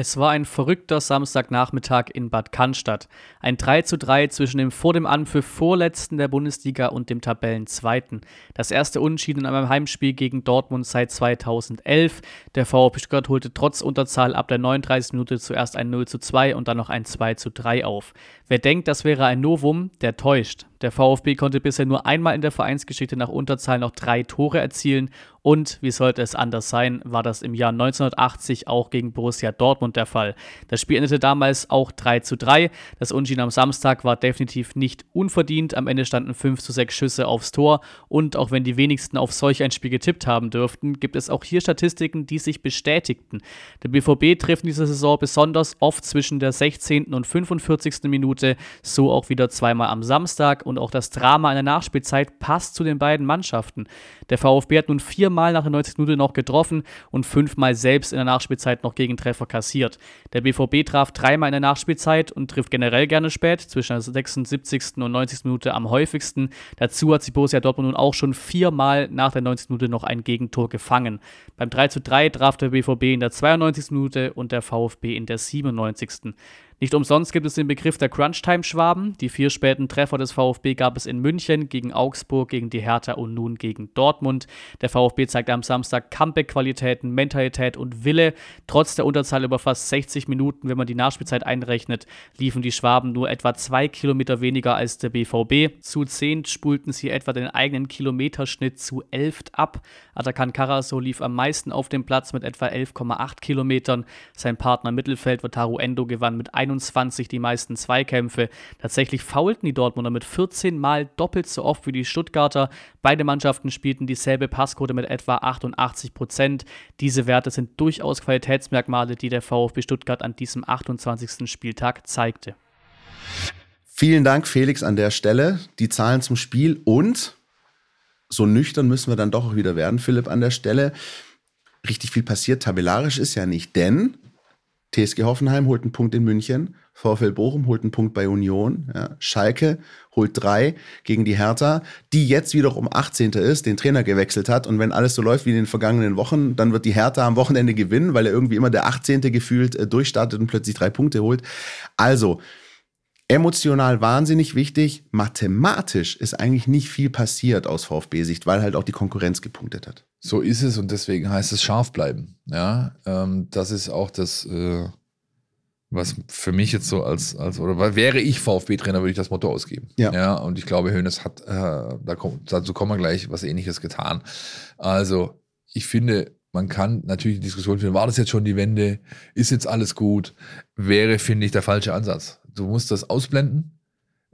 Es war ein verrückter Samstagnachmittag in Bad Cannstatt. Ein 3 zu 3 zwischen dem vor dem Anpfiff Vorletzten der Bundesliga und dem Tabellenzweiten. Das erste Unentschieden in einem Heimspiel gegen Dortmund seit 2011. Der VfB Stuttgart holte trotz Unterzahl ab der 39. Minute zuerst ein 0 zu 2 und dann noch ein 2 zu 3 auf. Wer denkt, das wäre ein Novum, der täuscht. Der VfB konnte bisher nur einmal in der Vereinsgeschichte nach Unterzahl noch drei Tore erzielen und, wie sollte es anders sein, war das im Jahr 1980 auch gegen Borussia Dortmund der Fall. Das Spiel endete damals auch 3 zu 3. Das Unschieden am Samstag war definitiv nicht unverdient. Am Ende standen 5 zu 6 Schüsse aufs Tor und auch wenn die wenigsten auf solch ein Spiel getippt haben dürften, gibt es auch hier Statistiken, die sich bestätigten. Der BVB trifft in dieser Saison besonders oft zwischen der 16. und 45. Minute, so auch wieder zweimal am Samstag und auch das Drama in der Nachspielzeit passt zu den beiden Mannschaften. Der VfB hat nun viermal nach der 90 Minute noch getroffen und fünfmal selbst in der Nachspielzeit noch Gegentreffer kassiert. Der BVB traf dreimal in der Nachspielzeit und trifft generell gerne spät, zwischen der 76. und 90. Minute am häufigsten. Dazu hat sich Borussia Dortmund nun auch schon viermal nach der 90. Minute noch ein Gegentor gefangen. Beim 3 zu 3 traf der BVB in der 92. Minute und der VfB in der 97. Nicht umsonst gibt es den Begriff der Crunchtime-Schwaben. Die vier späten Treffer des VfB gab es in München, gegen Augsburg, gegen die Hertha und nun gegen Dortmund. Der VfB zeigte am Samstag Comeback-Qualitäten, Mentalität und Wille. Trotz der Unterzahl über fast 60 Minuten, wenn man die Nachspielzeit einrechnet, liefen die Schwaben nur etwa zwei Kilometer weniger als der BVB. Zu zehn spulten sie etwa den eigenen Kilometerschnitt zu elf ab. Atakan Karaso lief am meisten auf dem Platz mit etwa 11,8 Kilometern. Sein Partner Mittelfeld Wataru Endo gewann mit 21 die meisten Zweikämpfe. Tatsächlich faulten die Dortmunder mit 14 Mal doppelt so oft wie die Stuttgarter. Beide Mannschaften spielten dieselbe Passquote mit etwa 88 Prozent. Diese Werte sind durchaus Qualitätsmerkmale, die der VfB Stuttgart an diesem 28. Spieltag zeigte. Vielen Dank, Felix, an der Stelle. Die Zahlen zum Spiel und so nüchtern müssen wir dann doch auch wieder werden, Philipp, an der Stelle. Richtig viel passiert tabellarisch ist ja nicht, denn TSG Hoffenheim holt einen Punkt in München, VfL Bochum holt einen Punkt bei Union, ja. Schalke holt drei gegen die Hertha, die jetzt wiederum 18. ist, den Trainer gewechselt hat und wenn alles so läuft wie in den vergangenen Wochen, dann wird die Hertha am Wochenende gewinnen, weil er irgendwie immer der 18. gefühlt äh, durchstartet und plötzlich drei Punkte holt. Also, emotional wahnsinnig wichtig, mathematisch ist eigentlich nicht viel passiert aus VfB-Sicht, weil halt auch die Konkurrenz gepunktet hat. So ist es und deswegen heißt es scharf bleiben. Ja, ähm, das ist auch das, äh, was für mich jetzt so als, als oder wäre ich VfB-Trainer, würde ich das Motto ausgeben. Ja. ja und ich glaube, Hönes hat, äh, da kommt, dazu kommen wir gleich, was ähnliches getan. Also, ich finde, man kann natürlich die Diskussion führen, war das jetzt schon die Wende? Ist jetzt alles gut? Wäre, finde ich, der falsche Ansatz. Du musst das ausblenden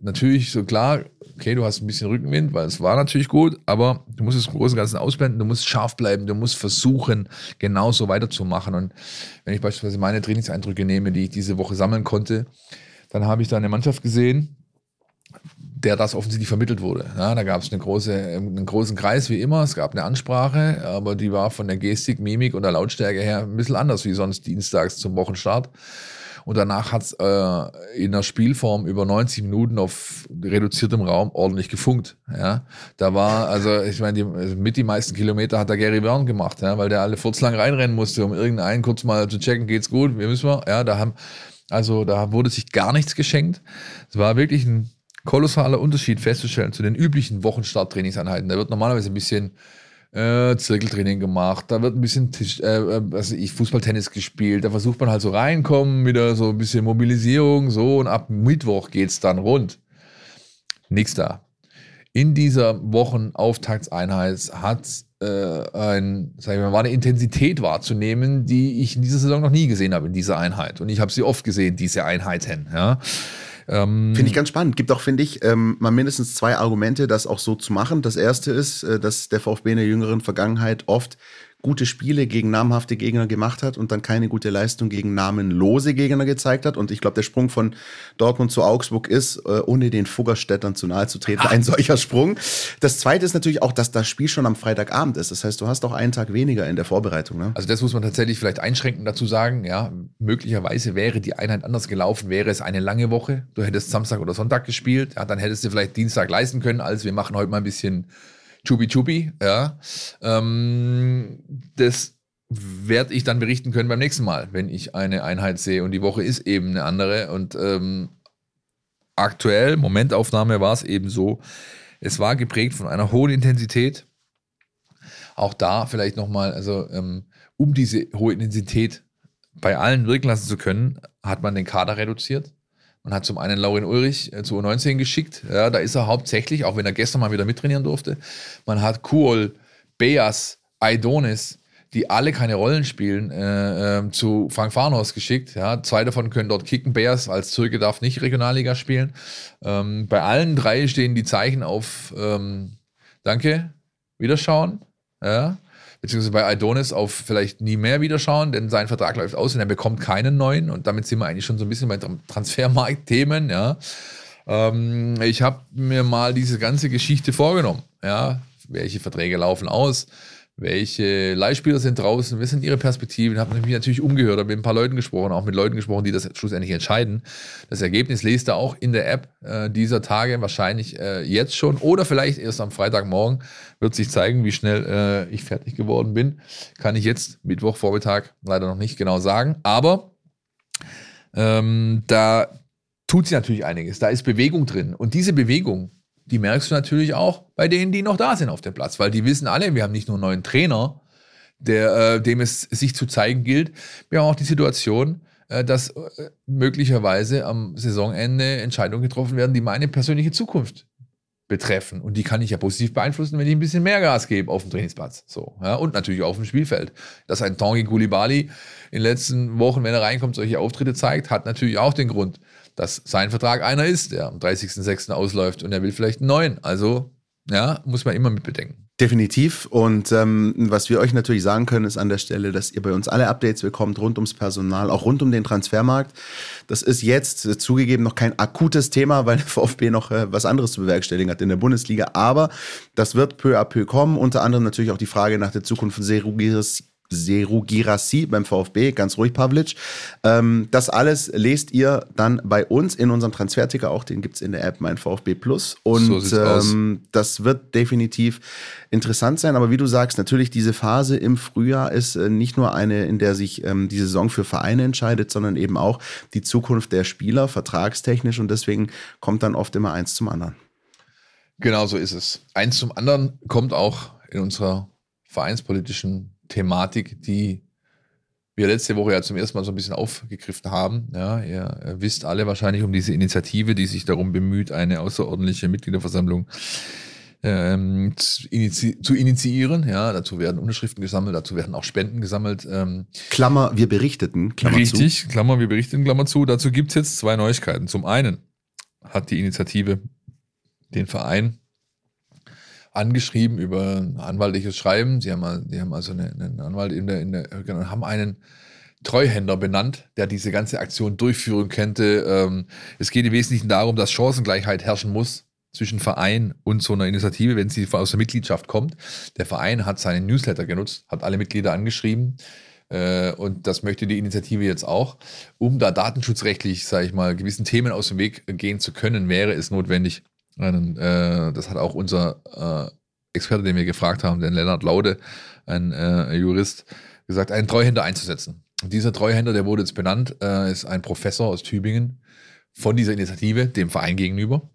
natürlich so klar, okay, du hast ein bisschen Rückenwind, weil es war natürlich gut, aber du musst es im Großen und Ganzen ausblenden, du musst scharf bleiben, du musst versuchen, genauso weiterzumachen. Und wenn ich beispielsweise meine Trainingseindrücke nehme, die ich diese Woche sammeln konnte, dann habe ich da eine Mannschaft gesehen, der das offensichtlich vermittelt wurde. Ja, da gab es eine große, einen großen Kreis wie immer, es gab eine Ansprache, aber die war von der Gestik, Mimik und der Lautstärke her ein bisschen anders wie sonst dienstags zum Wochenstart. Und danach hat es äh, in der Spielform über 90 Minuten auf reduziertem Raum ordentlich gefunkt. Ja, da war, also ich meine, also mit die meisten Kilometer hat der Gary Byrne gemacht, ja, weil der alle furzlang reinrennen musste, um irgendeinen kurz mal zu checken, geht's gut, wie müssen wir, ja, da haben, also da wurde sich gar nichts geschenkt. Es war wirklich ein kolossaler Unterschied festzustellen zu den üblichen Wochenstart-Trainingseinheiten. Da wird normalerweise ein bisschen äh, Zirkeltraining gemacht, da wird ein bisschen Tisch, äh, also ich Fußballtennis gespielt, da versucht man halt so reinkommen, wieder so ein bisschen Mobilisierung, so und ab Mittwoch geht's dann rund. Nichts da. In dieser Wochenauftaktseinheit hat äh, ein, sag ich mal, war eine Intensität wahrzunehmen, die ich in dieser Saison noch nie gesehen habe in dieser Einheit. Und ich habe sie oft gesehen, diese Einheiten. Ja. Ähm, finde ich ganz spannend. Gibt auch, finde ich, ähm, mal mindestens zwei Argumente, das auch so zu machen. Das erste ist, äh, dass der VfB in der jüngeren Vergangenheit oft gute Spiele gegen namhafte Gegner gemacht hat und dann keine gute Leistung gegen namenlose Gegner gezeigt hat. Und ich glaube, der Sprung von Dortmund zu Augsburg ist, äh, ohne den Fuggerstädtern zu nahe zu treten, ein <laughs> solcher Sprung. Das zweite ist natürlich auch, dass das Spiel schon am Freitagabend ist. Das heißt, du hast auch einen Tag weniger in der Vorbereitung. Ne? Also das muss man tatsächlich vielleicht einschränken dazu sagen. Ja, möglicherweise wäre die Einheit anders gelaufen, wäre es eine lange Woche. Du hättest Samstag oder Sonntag gespielt. Ja, dann hättest du vielleicht Dienstag leisten können, als wir machen heute mal ein bisschen Chubi Chubi, ja. Ähm, das werde ich dann berichten können beim nächsten Mal, wenn ich eine Einheit sehe und die Woche ist eben eine andere und ähm, aktuell, Momentaufnahme war es eben so, es war geprägt von einer hohen Intensität. Auch da vielleicht nochmal, also ähm, um diese hohe Intensität bei allen wirken lassen zu können, hat man den Kader reduziert. Man hat zum einen Laurin Ulrich äh, zu U19 geschickt. Ja, da ist er hauptsächlich, auch wenn er gestern mal wieder mittrainieren durfte. Man hat Kuol, Beas, Aidonis, die alle keine Rollen spielen, äh, äh, zu Frank Farnhaus geschickt. Ja, zwei davon können dort kicken. Beas als Türke darf nicht Regionalliga spielen. Ähm, bei allen drei stehen die Zeichen auf ähm, Danke, Wiederschauen. Ja beziehungsweise bei Adonis auf vielleicht nie mehr wiederschauen, denn sein Vertrag läuft aus und er bekommt keinen neuen. Und damit sind wir eigentlich schon so ein bisschen bei Transfermarkt-Themen, ja. Ähm, ich habe mir mal diese ganze Geschichte vorgenommen, ja. Welche Verträge laufen aus? Welche Leihspieler sind draußen, was sind ihre Perspektiven. Habe mich natürlich umgehört, habe mit ein paar Leuten gesprochen, auch mit Leuten gesprochen, die das schlussendlich entscheiden. Das Ergebnis lest ihr auch in der App äh, dieser Tage, wahrscheinlich äh, jetzt schon oder vielleicht erst am Freitagmorgen wird sich zeigen, wie schnell äh, ich fertig geworden bin. Kann ich jetzt Mittwochvormittag leider noch nicht genau sagen, aber ähm, da tut sich natürlich einiges. Da ist Bewegung drin und diese Bewegung die merkst du natürlich auch bei denen, die noch da sind auf dem Platz, weil die wissen alle, wir haben nicht nur einen neuen Trainer, der, äh, dem es sich zu zeigen gilt, wir haben auch die Situation, äh, dass äh, möglicherweise am Saisonende Entscheidungen getroffen werden, die meine persönliche Zukunft betreffen. Und die kann ich ja positiv beeinflussen, wenn ich ein bisschen mehr Gas gebe auf dem Trainingsplatz. So, ja, und natürlich auf dem Spielfeld. Dass ein Tangi Koulibaly in den letzten Wochen, wenn er reinkommt, solche Auftritte zeigt, hat natürlich auch den Grund, dass sein Vertrag einer ist, der am 30.06. ausläuft und er will vielleicht einen neuen. Also, ja, muss man immer mit bedenken. Definitiv. Und ähm, was wir euch natürlich sagen können, ist an der Stelle, dass ihr bei uns alle Updates bekommt rund ums Personal, auch rund um den Transfermarkt. Das ist jetzt äh, zugegeben noch kein akutes Thema, weil der <laughs> VfB noch äh, was anderes zu bewerkstelligen hat in der Bundesliga. Aber das wird peu à peu kommen. Unter anderem natürlich auch die Frage nach der Zukunft von Serugiris Seru Girassi beim VfB, ganz ruhig Pavlic. Ähm, das alles lest ihr dann bei uns in unserem Transferticker, auch den gibt es in der App Mein VfB Plus. Und so ähm, das wird definitiv interessant sein. Aber wie du sagst, natürlich diese Phase im Frühjahr ist äh, nicht nur eine, in der sich ähm, die Saison für Vereine entscheidet, sondern eben auch die Zukunft der Spieler, vertragstechnisch. Und deswegen kommt dann oft immer eins zum anderen. Genau so ist es. Eins zum anderen kommt auch in unserer vereinspolitischen Thematik, die wir letzte Woche ja zum ersten Mal so ein bisschen aufgegriffen haben. Ja, ihr wisst alle wahrscheinlich um diese Initiative, die sich darum bemüht, eine außerordentliche Mitgliederversammlung ähm, zu, inizi zu, initiieren. Ja, dazu werden Unterschriften gesammelt, dazu werden auch Spenden gesammelt. Ähm, Klammer, wir berichteten. Klammer richtig, zu. Klammer, wir berichteten, Klammer zu. Dazu gibt es jetzt zwei Neuigkeiten. Zum einen hat die Initiative den Verein angeschrieben über ein anwaltliches Schreiben. Sie haben, die haben also einen Anwalt in der, in der, haben einen Treuhänder benannt, der diese ganze Aktion durchführen könnte. Ähm, es geht im Wesentlichen darum, dass Chancengleichheit herrschen muss zwischen Verein und so einer Initiative, wenn sie aus der Mitgliedschaft kommt. Der Verein hat seinen Newsletter genutzt, hat alle Mitglieder angeschrieben, äh, und das möchte die Initiative jetzt auch. Um da datenschutzrechtlich, sage ich mal, gewissen Themen aus dem Weg gehen zu können, wäre es notwendig, einen, äh, das hat auch unser äh, Experte, den wir gefragt haben, den Lennart Laude, ein äh, Jurist, gesagt, einen Treuhänder einzusetzen. Und dieser Treuhänder, der wurde jetzt benannt, äh, ist ein Professor aus Tübingen von dieser Initiative, dem Verein gegenüber.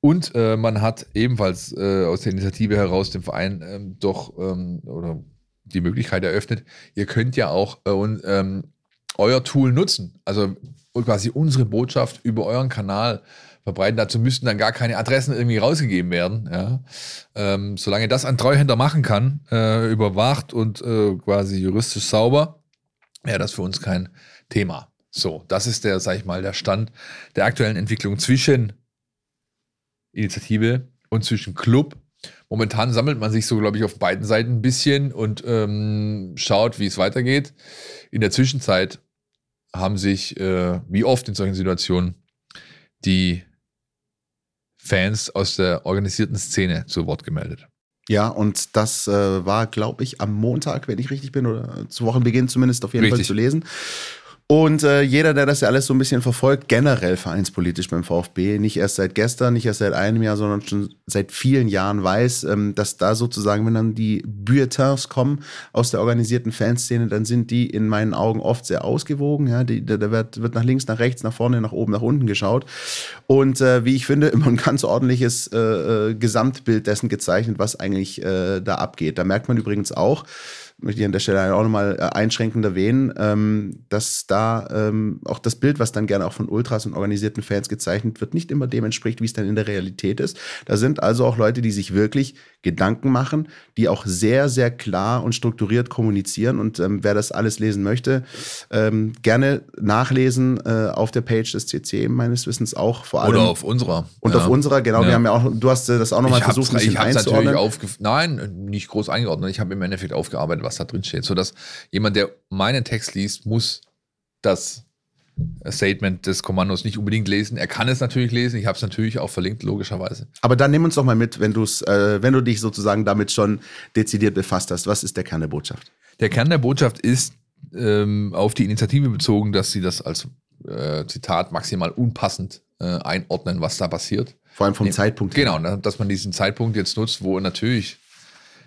Und äh, man hat ebenfalls äh, aus der Initiative heraus dem Verein ähm, doch ähm, oder die Möglichkeit eröffnet, ihr könnt ja auch äh, ähm, euer Tool nutzen. Also quasi unsere Botschaft über euren Kanal verbreiten. Dazu müssten dann gar keine Adressen irgendwie rausgegeben werden. Ja. Ähm, solange das ein Treuhänder machen kann, äh, überwacht und äh, quasi juristisch sauber, wäre das für uns kein Thema. So, das ist der, sag ich mal, der Stand der aktuellen Entwicklung zwischen Initiative und zwischen Club. Momentan sammelt man sich so, glaube ich, auf beiden Seiten ein bisschen und ähm, schaut, wie es weitergeht. In der Zwischenzeit haben sich, äh, wie oft in solchen Situationen, die Fans aus der organisierten Szene zu Wort gemeldet. Ja, und das äh, war, glaube ich, am Montag, wenn ich richtig bin, oder zu Wochenbeginn zumindest auf jeden richtig. Fall zu lesen. Und äh, jeder, der das ja alles so ein bisschen verfolgt, generell vereinspolitisch beim VfB, nicht erst seit gestern, nicht erst seit einem Jahr, sondern schon seit vielen Jahren weiß, ähm, dass da sozusagen, wenn dann die Bulletins kommen aus der organisierten Fanszene, dann sind die in meinen Augen oft sehr ausgewogen. Ja, da wird, wird nach links, nach rechts, nach vorne, nach oben, nach unten geschaut. Und äh, wie ich finde, <laughs> immer ein ganz ordentliches äh, äh Gesamtbild dessen gezeichnet, was eigentlich äh, da abgeht. Da merkt man übrigens auch, möchte ich an der Stelle auch nochmal äh, einschränkend erwähnen, ähm, dass da ähm, auch das Bild, was dann gerne auch von Ultras und organisierten Fans gezeichnet wird, nicht immer dem entspricht, wie es dann in der Realität ist. Da sind also auch Leute, die sich wirklich Gedanken machen, die auch sehr, sehr klar und strukturiert kommunizieren. Und ähm, wer das alles lesen möchte, gerne nachlesen äh, auf der Page des CC meines Wissens auch vor allem. Oder auf unserer. Und ja. auf unserer, genau. Ja. Wir haben ja auch, du hast das auch nochmal versucht, ein bisschen ich einzuordnen. Natürlich Nein, nicht groß eingeordnet. Ich habe im Endeffekt aufgearbeitet, was da drin steht, sodass jemand, der meinen Text liest, muss das Statement des Kommandos nicht unbedingt lesen. Er kann es natürlich lesen. Ich habe es natürlich auch verlinkt, logischerweise. Aber dann nimm uns doch mal mit, wenn, du's, äh, wenn du dich sozusagen damit schon dezidiert befasst hast. Was ist der Kern der Botschaft? Der Kern der Botschaft ist ähm, auf die Initiative bezogen, dass sie das als äh, Zitat maximal unpassend äh, einordnen, was da passiert. Vor allem vom Nehm, Zeitpunkt. Genau, dass man diesen Zeitpunkt jetzt nutzt, wo natürlich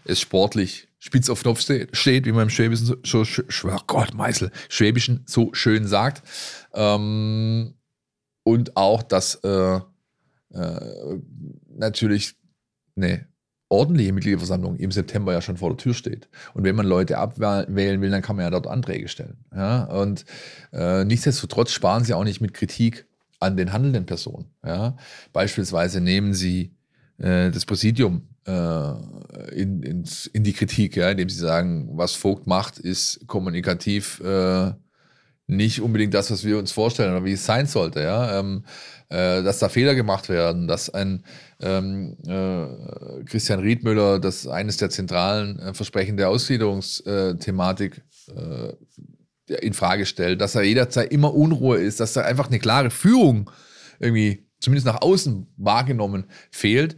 es sportlich spitz auf Knopf steht, wie man im Schwäbischen so, so oh Gott, Meißel, Schwäbischen so schön sagt. Ähm, und auch, dass äh, äh, natürlich eine ordentliche Mitgliederversammlung im September ja schon vor der Tür steht. Und wenn man Leute abwählen will, dann kann man ja dort Anträge stellen. Ja? Und äh, nichtsdestotrotz sparen sie auch nicht mit Kritik an den handelnden Personen. Ja? Beispielsweise nehmen sie äh, das Präsidium in, in, in die Kritik, ja, indem sie sagen, was Vogt macht, ist kommunikativ äh, nicht unbedingt das, was wir uns vorstellen oder wie es sein sollte, ja. Ähm, äh, dass da Fehler gemacht werden, dass ein ähm, äh, Christian Riedmüller, das eines der zentralen äh, Versprechen der Ausgliederungsthematik äh, in Frage stellt, dass er jederzeit immer Unruhe ist, dass da einfach eine klare Führung irgendwie zumindest nach außen wahrgenommen fehlt.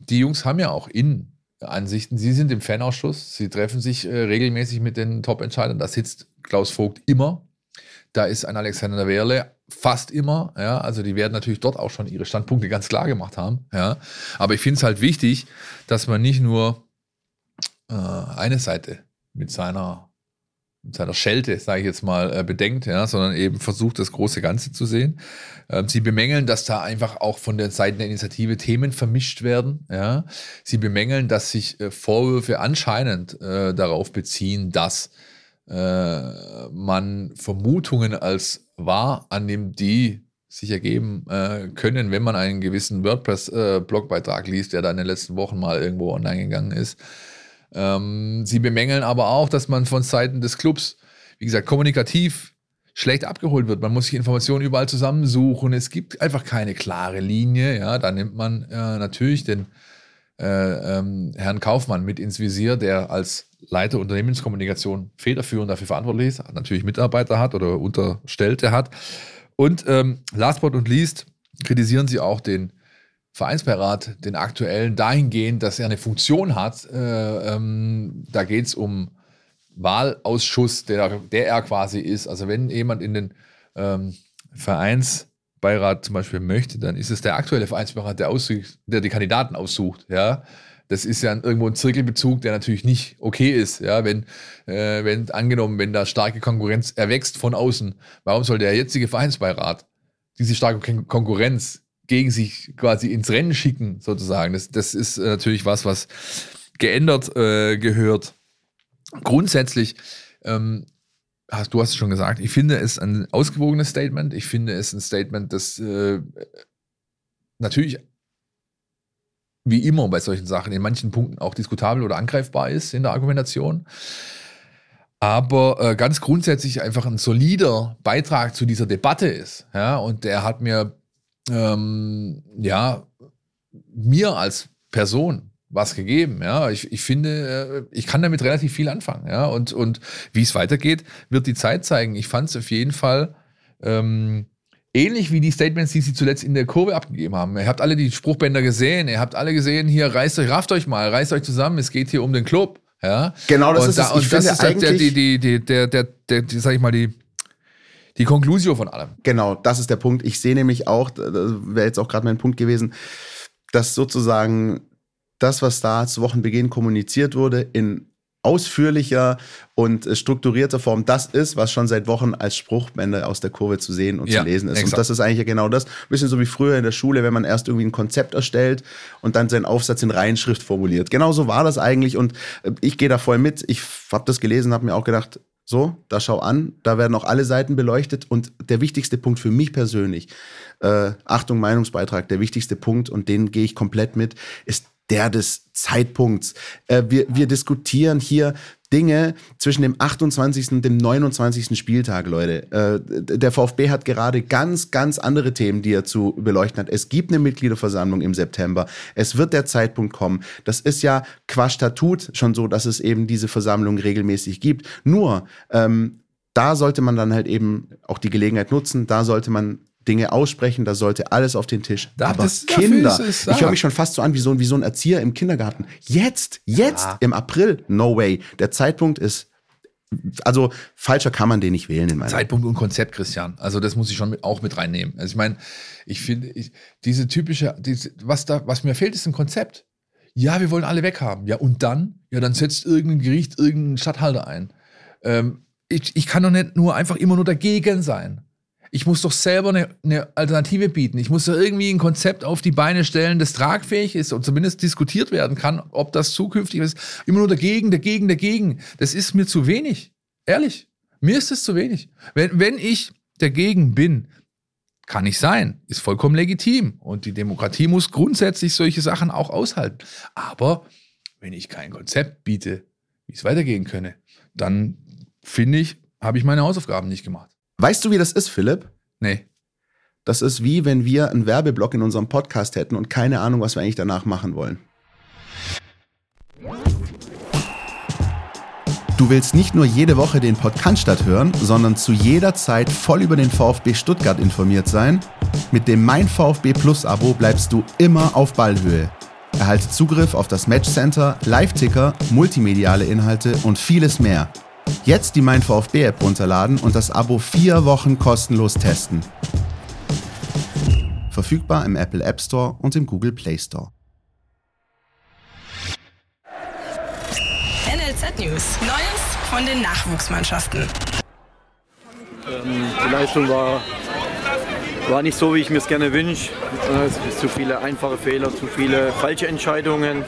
Die Jungs haben ja auch in Ansichten. Sie sind im Fanausschuss, sie treffen sich äh, regelmäßig mit den Top-Entscheidern. Da sitzt Klaus Vogt immer. Da ist ein Alexander Werle fast immer. Ja, also die werden natürlich dort auch schon ihre Standpunkte ganz klar gemacht haben. Ja, aber ich finde es halt wichtig, dass man nicht nur äh, eine Seite mit seiner seiner Schelte, sage ich jetzt mal, äh, bedenkt, ja, sondern eben versucht, das große Ganze zu sehen. Ähm, sie bemängeln, dass da einfach auch von der Seite der Initiative Themen vermischt werden. Ja. Sie bemängeln, dass sich äh, Vorwürfe anscheinend äh, darauf beziehen, dass äh, man Vermutungen als wahr annimmt, die sich ergeben äh, können, wenn man einen gewissen WordPress-Blogbeitrag äh, liest, der da in den letzten Wochen mal irgendwo online gegangen ist. Ähm, sie bemängeln aber auch, dass man von Seiten des Clubs, wie gesagt, kommunikativ schlecht abgeholt wird. Man muss sich Informationen überall zusammensuchen. Es gibt einfach keine klare Linie. Ja, da nimmt man äh, natürlich den äh, ähm, Herrn Kaufmann mit ins Visier, der als Leiter Unternehmenskommunikation federführend dafür verantwortlich ist, natürlich Mitarbeiter hat oder Unterstellte hat. Und ähm, last but not least kritisieren sie auch den Vereinsbeirat, den aktuellen, dahingehend, dass er eine Funktion hat. Äh, ähm, da geht es um Wahlausschuss, der, der er quasi ist. Also wenn jemand in den ähm, Vereinsbeirat zum Beispiel möchte, dann ist es der aktuelle Vereinsbeirat, der, aussucht, der die Kandidaten aussucht. Ja, das ist ja irgendwo ein Zirkelbezug, der natürlich nicht okay ist. Ja, wenn, äh, wenn angenommen, wenn da starke Konkurrenz erwächst von außen, warum soll der jetzige Vereinsbeirat diese starke Konkurrenz gegen sich quasi ins Rennen schicken, sozusagen? Das, das ist äh, natürlich was, was geändert äh, gehört. Grundsätzlich, ähm, hast, du hast es schon gesagt, ich finde es ein ausgewogenes Statement. Ich finde es ein Statement, das äh, natürlich wie immer bei solchen Sachen in manchen Punkten auch diskutabel oder angreifbar ist in der Argumentation. Aber äh, ganz grundsätzlich einfach ein solider Beitrag zu dieser Debatte ist. Ja, und der hat mir, ähm, ja, mir als Person was gegeben. Ja, ich, ich finde, äh, ich kann damit relativ viel anfangen. Ja, und, und wie es weitergeht, wird die Zeit zeigen. Ich fand es auf jeden Fall ähm, ähnlich wie die Statements, die sie zuletzt in der Kurve abgegeben haben. Ihr habt alle die Spruchbänder gesehen, ihr habt alle gesehen, hier reißt euch, rafft euch mal, reißt euch zusammen, es geht hier um den Club. Ja? Genau, das und ist da, es. Ich und das finde ist halt der, die, die, die, der, der, der, die, sag ich mal, die, die Konklusio von allem. Genau, das ist der Punkt. Ich sehe nämlich auch, das wäre jetzt auch gerade mein Punkt gewesen, dass sozusagen das, was da zu Wochenbeginn kommuniziert wurde, in ausführlicher und äh, strukturierter Form das ist, was schon seit Wochen als Spruchbänder aus der Kurve zu sehen und Ja, zu lesen ist. exakt. Und das ist eigentlich genau das. Ein bisschen so wie früher in der Schule, wenn man erst irgendwie ein Konzept erstellt und dann seinen Aufsatz in Reihenschrift formuliert. Genau so war das eigentlich und äh, ich gehe da voll mit. Ich habe das gelesen, habe mir auch gedacht, so, da schau an, da werden auch alle Seiten beleuchtet und der wichtigste Punkt für mich persönlich, äh, Achtung, Meinungsbeitrag, der wichtigste Punkt und den gehe ich komplett mit, ist der des Zeitpunkts. Äh, wir, wir diskutieren hier Dinge zwischen dem 28. und dem 29. Spieltag, Leute. Äh, der VfB hat gerade ganz, ganz andere Themen, die er zu beleuchten hat. Es gibt eine Mitgliederversammlung im September. Es wird der Zeitpunkt kommen. Das ist ja qua Statut schon so, dass es eben diese Versammlung regelmäßig gibt. Nur, ähm, da sollte man dann halt eben auch die Gelegenheit nutzen. Da sollte man Dinge aussprechen, da sollte alles auf den Tisch. Da- Aber das- Kinder, es ich höre mich schon fast so an wie so, ein- wie so ein Erzieher im Kindergarten. Jetzt, jetzt im April, no way. Der Zeitpunkt ist, also falscher kann man den nicht wählen in meiner Zeitpunkt und Konzept, Christian. Also das muss ich schon mit, auch mit reinnehmen. Also ich meine, ich finde, diese typische, diese, was da, was mir fehlt, ist ein Konzept. Ja, wir wollen alle weghaben. Ja, und dann? Ja, dann setzt irgendein Gericht irgendeinen Stadthalter ein. Ähm, ich, ich kann doch nicht nur einfach immer nur dagegen sein. Ich muss doch selber eine, eine Alternative bieten. Ich muss doch irgendwie ein Konzept auf die Beine stellen, das tragfähig ist und zumindest diskutiert werden kann, ob das zukünftig ist. Immer nur dagegen, dagegen, dagegen. Das ist mir zu wenig. Ehrlich. Mir ist es zu wenig. Wenn, wenn ich dagegen bin, kann ich sein. Ist vollkommen legitim. Und die Demokratie muss grundsätzlich solche Sachen auch aushalten. Aber wenn ich kein Konzept biete, wie es weitergehen könne, dann finde ich, habe ich meine Hausaufgaben nicht gemacht. Weißt du, wie das ist, Philipp? Nee. Das ist wie wenn wir einen Werbeblock in unserem Podcast hätten und keine Ahnung, was wir eigentlich danach machen wollen. Du willst nicht nur jede Woche den Podcast hören, sondern zu jeder Zeit voll über den VfB Stuttgart informiert sein? Mit dem Mein VfB Plus Abo bleibst du immer auf Ballhöhe. Erhalte Zugriff auf das Matchcenter, Live-Ticker, multimediale Inhalte und vieles mehr. Jetzt die Mein VfB App runterladen und das Abo vier Wochen kostenlos testen. Verfügbar im Apple App Store und im Google Play Store. NLZ News. Neues von den Nachwuchsmannschaften. Ähm, die Leistung war, war nicht so, wie ich mir es gerne wünsche. Äh, Es sind zu viele einfache Fehler, zu viele falsche Entscheidungen.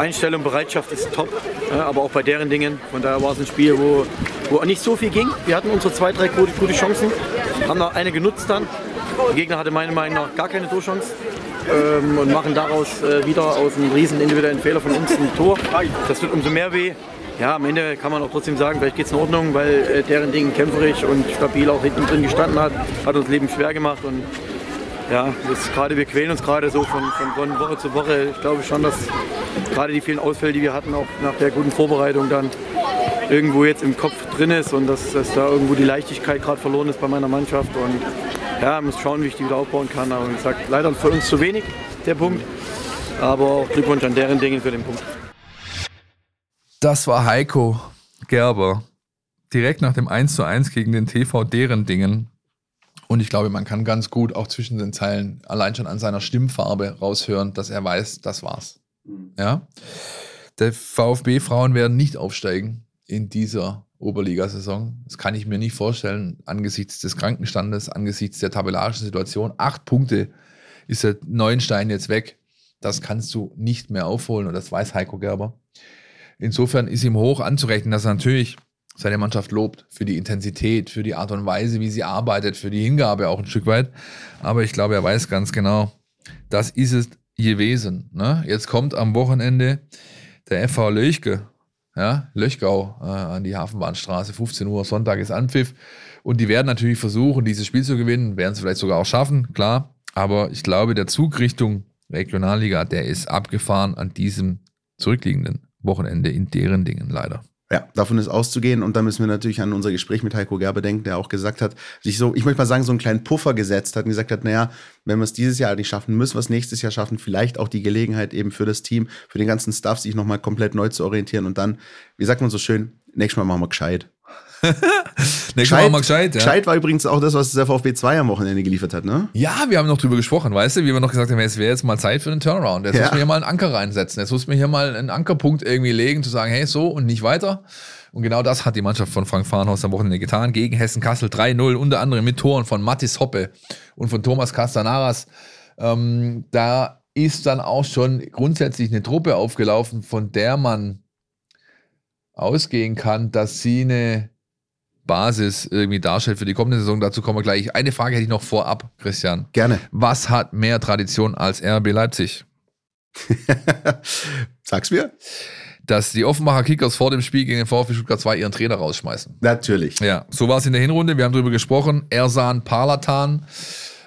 Einstellung, Bereitschaft ist top, aber auch bei deren Dingen. Von daher war es ein Spiel, wo, wo nicht so viel ging. Wir hatten unsere zwei, drei gute, gute Chancen, haben noch eine genutzt dann. Der Gegner hatte meiner Meinung nach gar keine Torchance ähm, und machen daraus äh, wieder aus einem riesen individuellen Fehler von uns ein Tor. Das tut umso mehr weh. Ja, am Ende kann man auch trotzdem sagen, vielleicht geht es in Ordnung, weil äh, deren Ding kämpferisch und stabil auch hinten drin gestanden hat, hat uns Leben schwer gemacht und ja, das gerade wir quälen uns gerade so von, von, Woche zu Woche. Ich glaube schon, dass gerade die vielen Ausfälle, die wir hatten, auch nach der guten Vorbereitung dann irgendwo jetzt im Kopf drin ist und dass, dass da irgendwo die Leichtigkeit gerade verloren ist bei meiner Mannschaft und ja, muss schauen, wie ich die wieder aufbauen kann. Aber wie gesagt, leider für uns zu wenig der Punkt. Aber auch Glückwunsch an deren Dingen für den Punkt. Das war Heiko Gerber direkt nach dem 1 zu 1 gegen den TV deren Dingen. Und ich glaube, man kann ganz gut auch zwischen den Zeilen allein schon an seiner Stimmfarbe raushören, dass er weiß, das war's. Ja. Der VfB-Frauen werden nicht aufsteigen in dieser Oberligasaison. Das kann ich mir nicht vorstellen, angesichts des Krankenstandes, angesichts der tabellarischen Situation. Acht Punkte ist der Neuenstein jetzt weg. Das kannst du nicht mehr aufholen und das weiß Heiko Gerber. Insofern ist ihm hoch anzurechnen, dass er natürlich seine Mannschaft lobt für die Intensität, für die Art und Weise, wie sie arbeitet, für die Hingabe auch ein Stück weit. Aber ich glaube, er weiß ganz genau, das ist es gewesen. Ne? Jetzt kommt am Wochenende der FV Löchke, ja, Löchgau äh, an die Hafenbahnstraße, 15 Uhr, Sonntag ist Anpfiff. Und die werden natürlich versuchen, dieses Spiel zu gewinnen, werden sie vielleicht sogar auch schaffen, klar. Aber ich glaube, der Zug Richtung Regionalliga, der ist abgefahren an diesem zurückliegenden Wochenende in deren Dingen leider. Ja, davon ist auszugehen. Und da müssen wir natürlich an unser Gespräch mit Heiko Gerber denken, der auch gesagt hat, sich so, ich möchte mal sagen, so einen kleinen Puffer gesetzt hat und gesagt hat, naja, wenn wir es dieses Jahr nicht schaffen, müssen wir es nächstes Jahr schaffen. Vielleicht auch die Gelegenheit eben für das Team, für den ganzen Staff, sich nochmal komplett neu zu orientieren. Und dann, wie sagt man so schön, nächstes Mal machen wir gescheit. <laughs> Nächstes Mal mal gescheit, ja. Gescheit war übrigens auch das, was der VfB 2 am Wochenende geliefert hat, ne? Ja, wir haben noch drüber gesprochen, weißt du, wie wir noch gesagt haben, es wäre jetzt mal Zeit für einen Turnaround. Jetzt Ja. muss man hier mal einen Anker reinsetzen. Jetzt muss man hier mal einen Ankerpunkt irgendwie legen, zu sagen, hey, so und nicht weiter. Und genau das hat die Mannschaft von Frank Fahrenhaus am Wochenende getan. Gegen Hessen Kassel 3-0, unter anderem mit Toren von Mattis Hoppe und von Thomas Castanaras. Ähm, da ist dann auch schon grundsätzlich eine Truppe aufgelaufen, von der man ausgehen kann, dass sie eine Basis irgendwie darstellt für die kommende Saison. Dazu kommen wir gleich. Eine Frage hätte ich noch vorab, Christian. Gerne. Was hat mehr Tradition als RB Leipzig? <laughs> Sag's mir. Dass die Offenbacher Kickers vor dem Spiel gegen den VfB Stuttgart 2 ihren Trainer rausschmeißen. Natürlich. Ja, so war es in der Hinrunde. Wir haben darüber gesprochen. Ersan Palatan.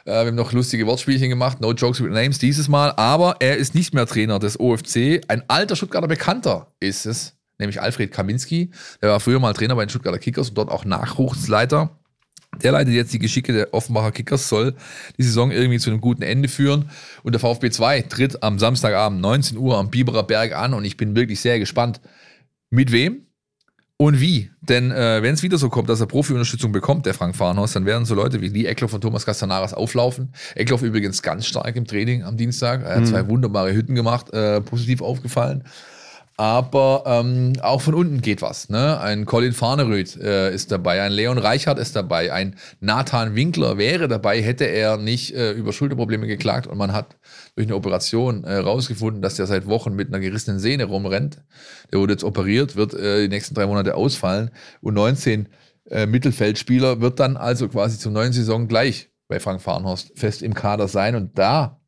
Äh, wir haben noch lustige Wortspielchen gemacht. No jokes with names dieses Mal. Aber er ist nicht mehr Trainer des OFC. Ein alter Stuttgarter Bekannter ist es, nämlich Alfred Kaminski. Der war früher mal Trainer bei den Stuttgarter Kickers und dort auch Nachwuchsleiter. Der leitet jetzt die Geschicke der Offenbacher Kickers, soll die Saison irgendwie zu einem guten Ende führen. Und der VfB 2 tritt am Samstagabend 19 Uhr am Biberer Berg an und ich bin wirklich sehr gespannt, mit wem und wie. Denn äh, wenn es wieder so kommt, dass er Profi-Unterstützung bekommt, der Frank Fahrenhaus, dann werden so Leute wie Lee Eckloff und Thomas Castanaras auflaufen. Eckloff übrigens ganz stark im Training am Dienstag. Er hat Mhm. zwei wunderbare Hütten gemacht, äh, positiv aufgefallen. Aber ähm, auch von unten geht was. Ne? Ein Colin Farneröd äh, ist dabei, ein Leon Reichert ist dabei, ein Nathan Winkler wäre dabei, hätte er nicht äh, über Schulterprobleme geklagt und man hat durch eine Operation äh, rausgefunden, dass der seit Wochen mit einer gerissenen Sehne rumrennt. Der wurde jetzt operiert, wird äh, die nächsten drei Monate ausfallen und 19 äh, Mittelfeldspieler wird dann also quasi zur neuen Saison gleich bei Frank Farnhorst fest im Kader sein und da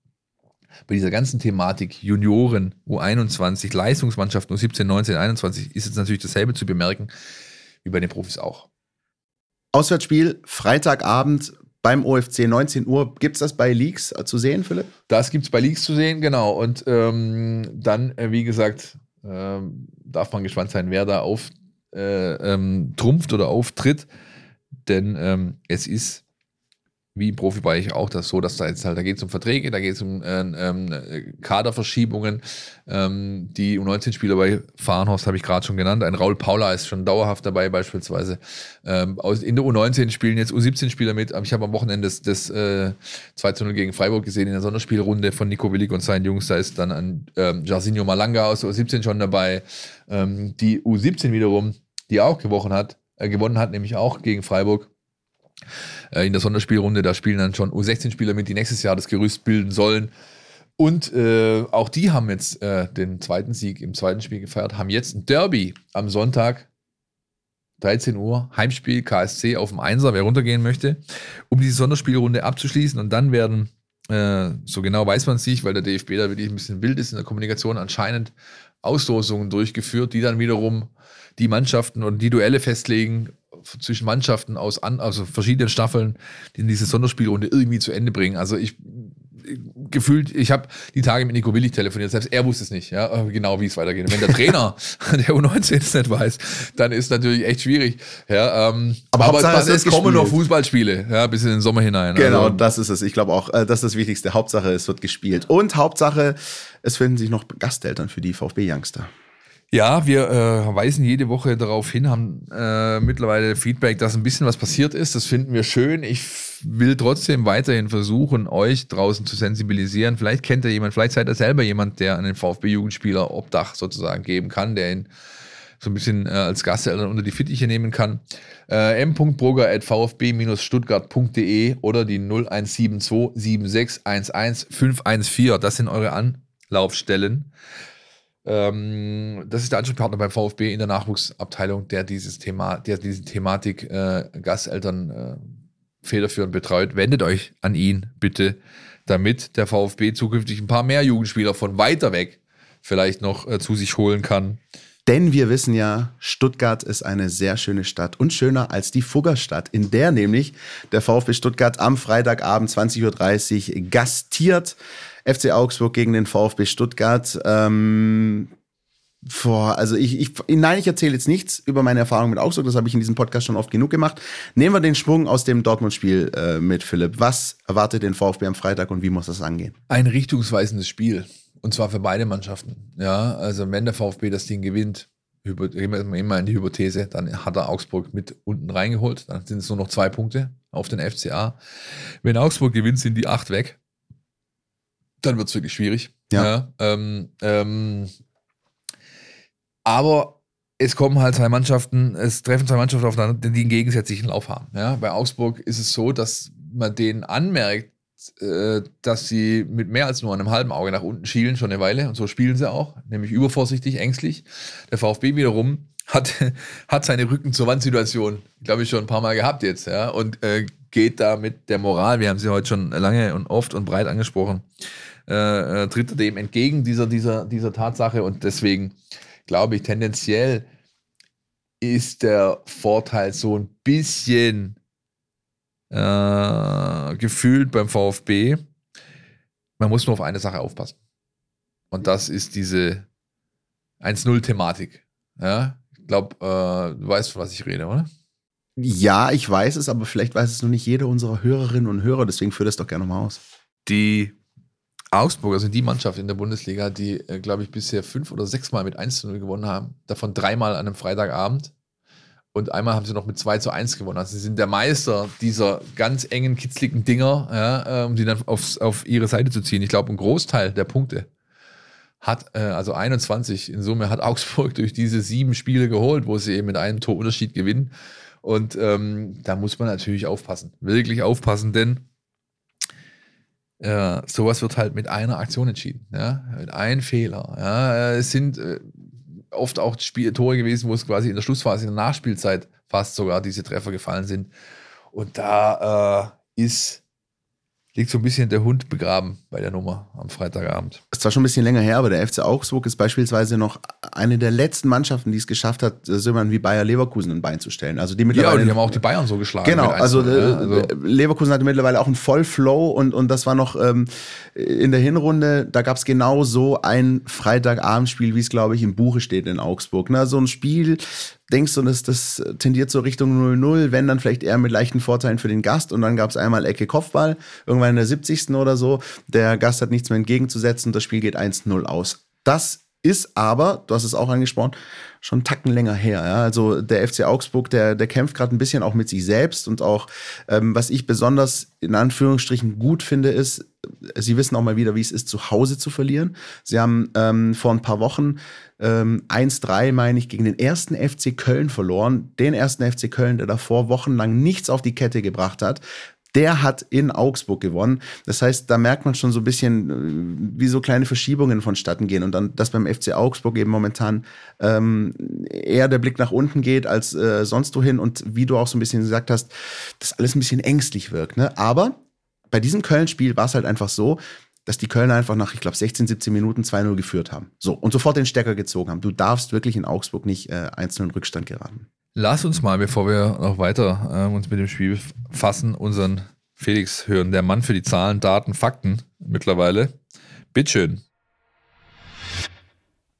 bei dieser ganzen Thematik Junioren, U21, Leistungsmannschaften U17, 19, 21 ist jetzt natürlich dasselbe zu bemerken wie bei den Profis auch. Auswärtsspiel, Freitagabend beim OFC 19 Uhr. Gibt's das bei Leaks zu sehen, Philipp? Das gibt es bei Leaks zu sehen, genau. Und ähm, dann, äh, wie gesagt, ähm, darf man gespannt sein, wer da auf äh, ähm, oder auftritt. Denn ähm, es ist wie im Profibereich auch das so, dass da jetzt halt, da geht es um Verträge, da geht es um äh, ähm, Kaderverschiebungen. Ähm, die U19-Spieler bei Fahrenhorst habe ich gerade schon genannt. Ein Raul Paula ist schon dauerhaft dabei, beispielsweise. Ähm, aus, in der U19 spielen jetzt U17-Spieler mit. Ich habe am Wochenende das, das äh, 2 0 gegen Freiburg gesehen in der Sonderspielrunde von Nico Willig und seinen Jungs. Da ist dann ein ähm, Jarzinho Malanga aus der U17 schon dabei. Ähm, die U17 wiederum, die auch gewonnen hat, äh, gewonnen hat, nämlich auch gegen Freiburg äh, in der Sonderspielrunde. Da spielen dann schon U16-Spieler mit, die nächstes Jahr das Gerüst bilden sollen. Und äh, auch die haben jetzt äh, den zweiten Sieg im zweiten Spiel gefeiert, haben jetzt ein Derby am Sonntag, 13 Uhr, Heimspiel KSC auf dem Einser, wer runtergehen möchte, um diese Sonderspielrunde abzuschließen. Und dann werden, äh, so genau weiß man es nicht, weil der DFB da wirklich ein bisschen wild ist in der Kommunikation, anscheinend Auslosungen durchgeführt, die dann wiederum die Mannschaften und die Duelle festlegen zwischen Mannschaften aus an, also verschiedenen Staffeln, die in diese Sonderspielrunde irgendwie zu Ende bringen. Also ich gefühlt, ich habe die Tage mit Nico Willig telefoniert, selbst er wusste es nicht, ja, genau wie es weitergeht. Und wenn der Trainer <laughs> der U19 es nicht weiß, dann ist natürlich echt schwierig. Ja, ähm, Aber aber, Hauptsache, es, es kommen noch. Fußballspiele, ja, bis in den Sommer hinein. Genau, Also, das ist es. Ich glaube auch, äh, das ist das Wichtigste. Hauptsache, es wird gespielt. Und Hauptsache, es finden sich noch Gasteltern für die VfB-Youngster. Ja, wir äh, weisen jede Woche darauf hin, haben äh, mittlerweile Feedback, dass ein bisschen was passiert ist. Das finden wir schön. Ich will trotzdem weiterhin versuchen, euch draußen zu sensibilisieren. Vielleicht kennt ihr jemand, vielleicht seid ihr selber jemand, der einen VfB-Jugendspieler Obdach sozusagen geben kann, der ihn so ein bisschen äh, als Gasteltern unter die Fittiche nehmen kann. Äh, m.broger.vfb-stuttgart.de oder die 0172 7611 514. Das sind eure Anlaufstellen. Ähm, das ist der Ansprechpartner beim VfB in der Nachwuchsabteilung, der dieses Thema, der diese Thematik äh, Gasteltern äh, federführend betreut. Wendet euch an ihn bitte, damit der VfB zukünftig ein paar mehr Jugendspieler von weiter weg vielleicht noch äh, zu sich holen kann. Denn wir wissen ja, Stuttgart ist eine sehr schöne Stadt und schöner als die Fuggerstadt, in der nämlich der VfB Stuttgart am Freitagabend 20.30 Uhr gastiert. FC Augsburg gegen den VfB Stuttgart. Ähm, Boah, also ich, ich, nein, ich erzähle jetzt nichts über meine Erfahrung mit Augsburg, das habe ich in diesem Podcast schon oft genug gemacht. Nehmen wir den Schwung aus dem Dortmund-Spiel äh, mit, Philipp. Was erwartet den VfB am Freitag und wie muss das angehen? Ein richtungsweisendes Spiel. Und zwar für beide Mannschaften. Ja, also wenn der VfB das Ding gewinnt, immer in die Hypothese, dann hat er Augsburg mit unten reingeholt. Dann sind es nur noch zwei Punkte auf den FCA. Wenn Augsburg gewinnt, sind die acht weg dann wird es wirklich schwierig. Ja. ja ähm, ähm, aber es kommen halt zwei Mannschaften, es treffen zwei Mannschaften aufeinander, die einen gegensätzlichen Lauf haben. Ja? Bei Augsburg ist es so, dass man denen anmerkt, äh, dass sie mit mehr als nur einem halben Auge nach unten schielen, schon eine Weile. Und so spielen sie auch, nämlich übervorsichtig, ängstlich. Der VfB wiederum hat, <laughs> hat seine Rücken zur Wandsituation, glaube ich, schon ein paar Mal gehabt jetzt. Ja? Und äh, geht da mit der Moral, wir haben sie heute schon lange und oft und breit angesprochen, äh, äh, tritt er dem entgegen, dieser, dieser, dieser Tatsache. Und deswegen glaube ich, tendenziell ist der Vorteil so ein bisschen äh, gefühlt beim VfB. Man muss nur auf eine Sache aufpassen. Und das ist diese 1-0-Thematik. Ja? Ich glaube, äh, du weißt, von was ich rede, oder? Ja, ich weiß es, aber vielleicht weiß es nur nicht jeder unserer Hörerinnen und Hörer, deswegen führe das doch gerne mal aus. Die Augsburg, also die Mannschaft in der Bundesliga, die, äh, glaube ich, bisher fünf oder sechs Mal mit 1 zu 0 gewonnen haben. Davon dreimal an einem Freitagabend. Und einmal haben sie noch mit 2 zu 1 gewonnen. Also sie sind der Meister dieser ganz engen, kitzligen Dinger, ja, äh, um die dann aufs, auf ihre Seite zu ziehen. Ich glaube, ein Großteil der Punkte hat, äh, also 21 in Summe, hat Augsburg durch diese sieben Spiele geholt, wo sie eben mit einem Torunterschied gewinnen. Und ähm, da muss man natürlich aufpassen. Wirklich aufpassen, denn ja, sowas wird halt mit einer Aktion entschieden, ja, mit einem Fehler. Ja, es sind äh, oft auch Spiel Tore gewesen, wo es quasi in der Schlussphase, in der Nachspielzeit fast sogar diese Treffer gefallen sind. Und da äh, ist liegt so ein bisschen der Hund begraben bei der Nummer am Freitagabend. Ist zwar schon ein bisschen länger her, aber der FC Augsburg ist beispielsweise noch eine der letzten Mannschaften, die es geschafft hat, so jemanden wie Bayer Leverkusen ein Bein zu stellen. Also die mittlerweile. Ja, die haben auch die Bayern so geschlagen. Genau, also, ja, äh, also, Leverkusen hatte mittlerweile auch einen Vollflow und, und das war noch ähm, in der Hinrunde, da gab es genau so ein Freitagabendspiel, wie es, glaube ich, im Buche steht in Augsburg. Na, so ein Spiel, denkst du, das, das tendiert so Richtung 0-0, wenn dann vielleicht eher mit leichten Vorteilen für den Gast und dann gab es einmal Ecke Kopfball, irgendwann in der 70. oder so. Der Gast hat nichts mehr entgegenzusetzen und das Spiel geht 1-0 aus. Das ist aber, du hast es auch angesprochen, schon einen Tacken länger her. Ja? Also der FC Augsburg, der, der kämpft gerade ein bisschen auch mit sich selbst und auch, ähm, was ich besonders in Anführungsstrichen gut finde, ist, sie wissen auch mal wieder, wie es ist, zu Hause zu verlieren. Sie haben ähm, vor ein paar Wochen ähm, 1-3, meine ich, gegen den ersten FC Köln verloren. Den ersten FC Köln, der davor wochenlang nichts auf die Kette gebracht hat der hat in Augsburg gewonnen. Das heißt, da merkt man schon so ein bisschen, äh, wie so kleine Verschiebungen vonstatten gehen und dann, dass beim FC Augsburg eben momentan ähm, eher der Blick nach unten geht als äh, sonst wohin und wie du auch so ein bisschen gesagt hast, dass alles ein bisschen ängstlich wirkt. Ne? Aber bei diesem Köln-Spiel war es halt einfach so, dass die Kölner einfach nach, ich glaube, 16, 17 Minuten 2-0 geführt haben. So, und sofort den Stecker gezogen haben. Du darfst wirklich in Augsburg nicht äh, einzelnen Rückstand geraten. Lass uns mal, bevor wir noch weiter äh, uns mit dem Spiel fassen, unseren Felix hören. Der Mann für die Zahlen, Daten, Fakten mittlerweile. Bitteschön.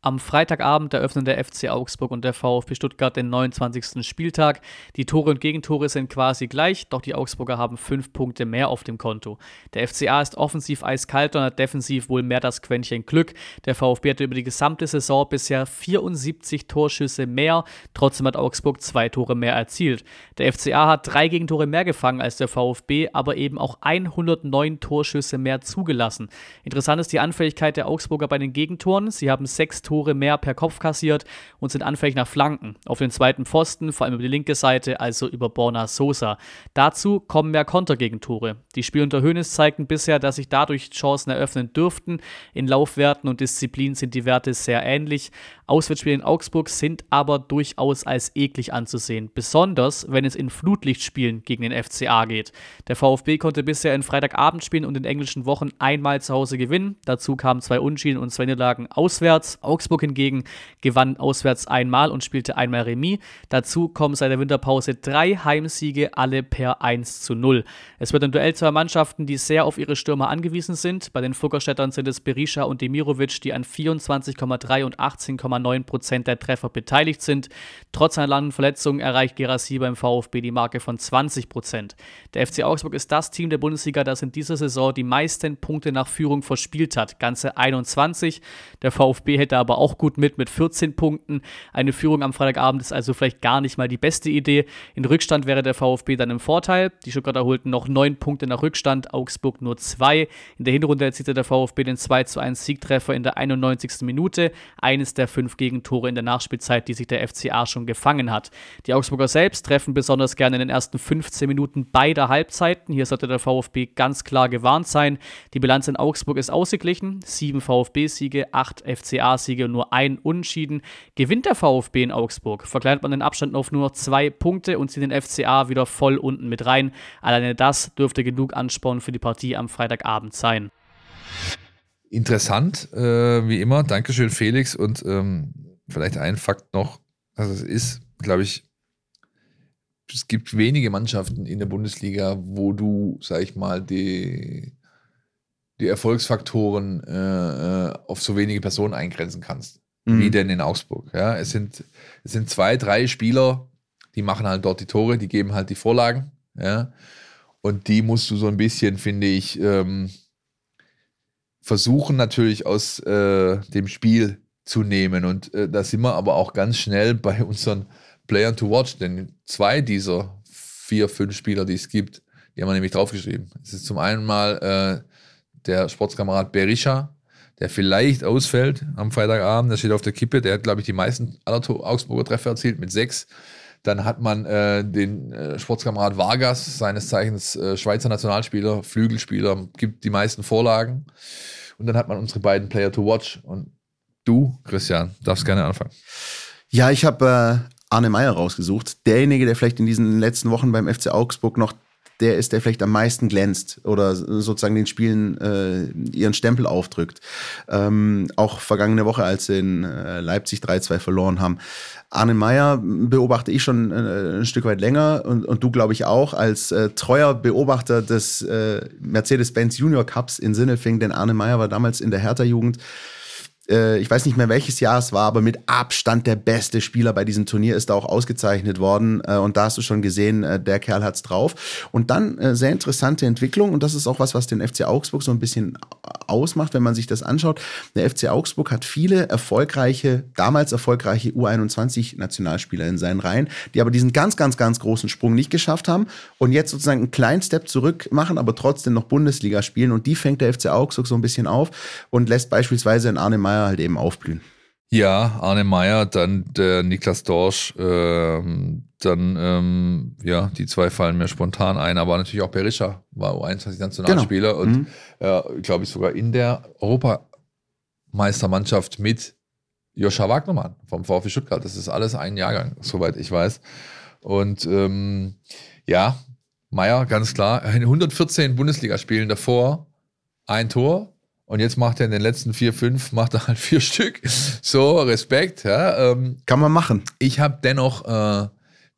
Am Freitagabend eröffnen der FC Augsburg und der VfB Stuttgart den 29. Spieltag. Die Tore und Gegentore sind quasi gleich, doch die Augsburger haben fünf Punkte mehr auf dem Konto. Der FCA ist offensiv eiskalt und hat defensiv wohl mehr das Quäntchen Glück. Der VfB hatte über die gesamte Saison bisher 74 Torschüsse mehr, trotzdem hat Augsburg zwei Tore mehr erzielt. Der FCA hat drei Gegentore mehr gefangen als der VfB, aber eben auch 109 Torschüsse mehr zugelassen. Interessant ist die Anfälligkeit der Augsburger bei den Gegentoren. Sie haben sechs Tore Tore mehr per Kopf kassiert und sind anfällig nach Flanken. Auf den zweiten Pfosten, vor allem über die linke Seite, also über Borna Sosa. Dazu kommen mehr Kontergegentore. Die Spiele unter Hönes zeigten bisher, dass sich dadurch Chancen eröffnen dürften. In Laufwerten und Disziplin sind die Werte sehr ähnlich. Auswärtsspiele in Augsburg sind aber durchaus als eklig anzusehen, besonders wenn es in Flutlichtspielen gegen den FCA geht. Der VfB konnte bisher in Freitagabendspielen und in englischen Wochen einmal zu Hause gewinnen. Dazu kamen zwei Unschieden und zwei Niederlagen auswärts. Augsburg hingegen gewann auswärts einmal und spielte einmal Remis. Dazu kommen seit der Winterpause drei Heimsiege, alle per 1 zu 0. Es wird ein Duell zwei Mannschaften, die sehr auf ihre Stürmer angewiesen sind. Bei den Fuggerstädtern sind es Berisha und Demirovic, die an 24,3 und 18,9% der Treffer beteiligt sind. Trotz einer langen Verletzung erreicht Gerassi beim VfB die Marke von 20% Der FC Augsburg ist das Team der Bundesliga, das in dieser Saison die meisten Punkte nach Führung verspielt hat, ganze 21. Der VfB hätte aber auch gut mit mit 14 Punkten. Eine Führung am Freitagabend ist also vielleicht gar nicht mal die beste Idee. In Rückstand wäre der VfB dann im Vorteil. Die Stuttgarter holten noch 9 Punkte nach Rückstand, Augsburg nur 2. In der Hinrunde erzielte der VfB den 2 zu 1 Siegtreffer in der 91. Minute. Eines der fünf Gegentore in der Nachspielzeit, die sich der FCA schon gefangen hat. Die Augsburger selbst treffen besonders gerne in den ersten 15 Minuten beider Halbzeiten. Hier sollte der VfB ganz klar gewarnt sein. Die Bilanz in Augsburg ist ausgeglichen. Sieben VfB-Siege, acht FCA-Siege und nur ein Unschieden. Gewinnt der VfB in Augsburg, verkleinert man den Abstand auf nur zwei Punkte und zieht den FCA wieder voll unten mit rein. Alleine das dürfte genug Ansporn für die Partie am Freitagabend sein. Interessant, äh, wie immer. Dankeschön, Felix. Und ähm, vielleicht ein Fakt noch. Also es ist, glaube ich, es gibt wenige Mannschaften in der Bundesliga, wo du, sag ich mal, die, die Erfolgsfaktoren äh, äh auf so wenige Personen eingrenzen kannst. Mhm. Wie denn in Augsburg. Ja, es sind, es sind zwei, drei Spieler, die machen halt dort die Tore, die geben halt die Vorlagen. Ja. Und die musst du so ein bisschen, finde ich, ähm, versuchen natürlich aus äh, dem Spiel zu nehmen. Und äh, da sind wir aber auch ganz schnell bei unseren Playern to Watch, denn zwei dieser vier, fünf Spieler, die es gibt, die haben wir nämlich draufgeschrieben. Es ist zum einen mal äh, der Sportskamerad Berisha, der vielleicht ausfällt am Freitagabend, der steht auf der Kippe, der hat, glaube ich, die meisten aller Augsburger Treffer erzielt mit sechs. Dann hat man äh, den äh, Sportskamerad Vargas, seines Zeichens äh, Schweizer Nationalspieler, Flügelspieler, gibt die meisten Vorlagen. Und dann hat man unsere beiden Player to Watch. Und du, Christian, darfst gerne anfangen. Ja, ich habe äh, Arne Meyer rausgesucht. Derjenige, der vielleicht in diesen letzten Wochen beim FC Augsburg noch der ist, der vielleicht am meisten glänzt oder sozusagen den Spielen äh, ihren Stempel aufdrückt. Ähm, auch vergangene Woche, als sie in äh, Leipzig 3-2 verloren haben. Arne Meyer beobachte ich schon äh, ein Stück weit länger und, und du, glaube ich, auch als äh, treuer Beobachter des äh, Mercedes-Benz Junior Cups in Sinnefing, denn Arne Meyer war damals in der Hertha-Jugend äh, ich weiß nicht mehr welches Jahr es war, aber mit Abstand der beste Spieler bei diesem Turnier ist da auch ausgezeichnet worden. Äh, und da hast du schon gesehen, äh, der Kerl hat's drauf. Und dann sehr interessante Entwicklung. Und das ist auch was, was den FC Augsburg so ein bisschen ausmacht, wenn man sich das anschaut. Der FC Augsburg hat viele erfolgreiche, damals erfolgreiche U21-Nationalspieler in seinen Reihen, die aber diesen ganz, ganz, ganz großen Sprung nicht geschafft haben und jetzt sozusagen einen kleinen Step zurück machen, aber trotzdem noch Bundesliga spielen. Und die fängt der FC Augsburg so ein bisschen auf und lässt beispielsweise in Arne Meyer Meyer halt eben aufblühen. Ja, Arne Meyer, dann der Niklas Dorsch, ähm, dann, ähm, ja, die zwei fallen mir spontan ein, aber natürlich auch Berisha war U21-Nationalspieler genau. und, mhm. äh, glaube ich, sogar in der Europameistermannschaft mit Joscha Wagnermann vom VfB Stuttgart. Das ist alles ein Jahrgang, soweit ich weiß. Und ähm, ja, Meyer, ganz klar, in 114 Bundesligaspielen davor ein Tor, und jetzt macht er in den letzten vier, fünf, macht er halt vier <laughs> Stück. So, Respekt. Ja, ähm, Kann man machen. Ich habe dennoch äh,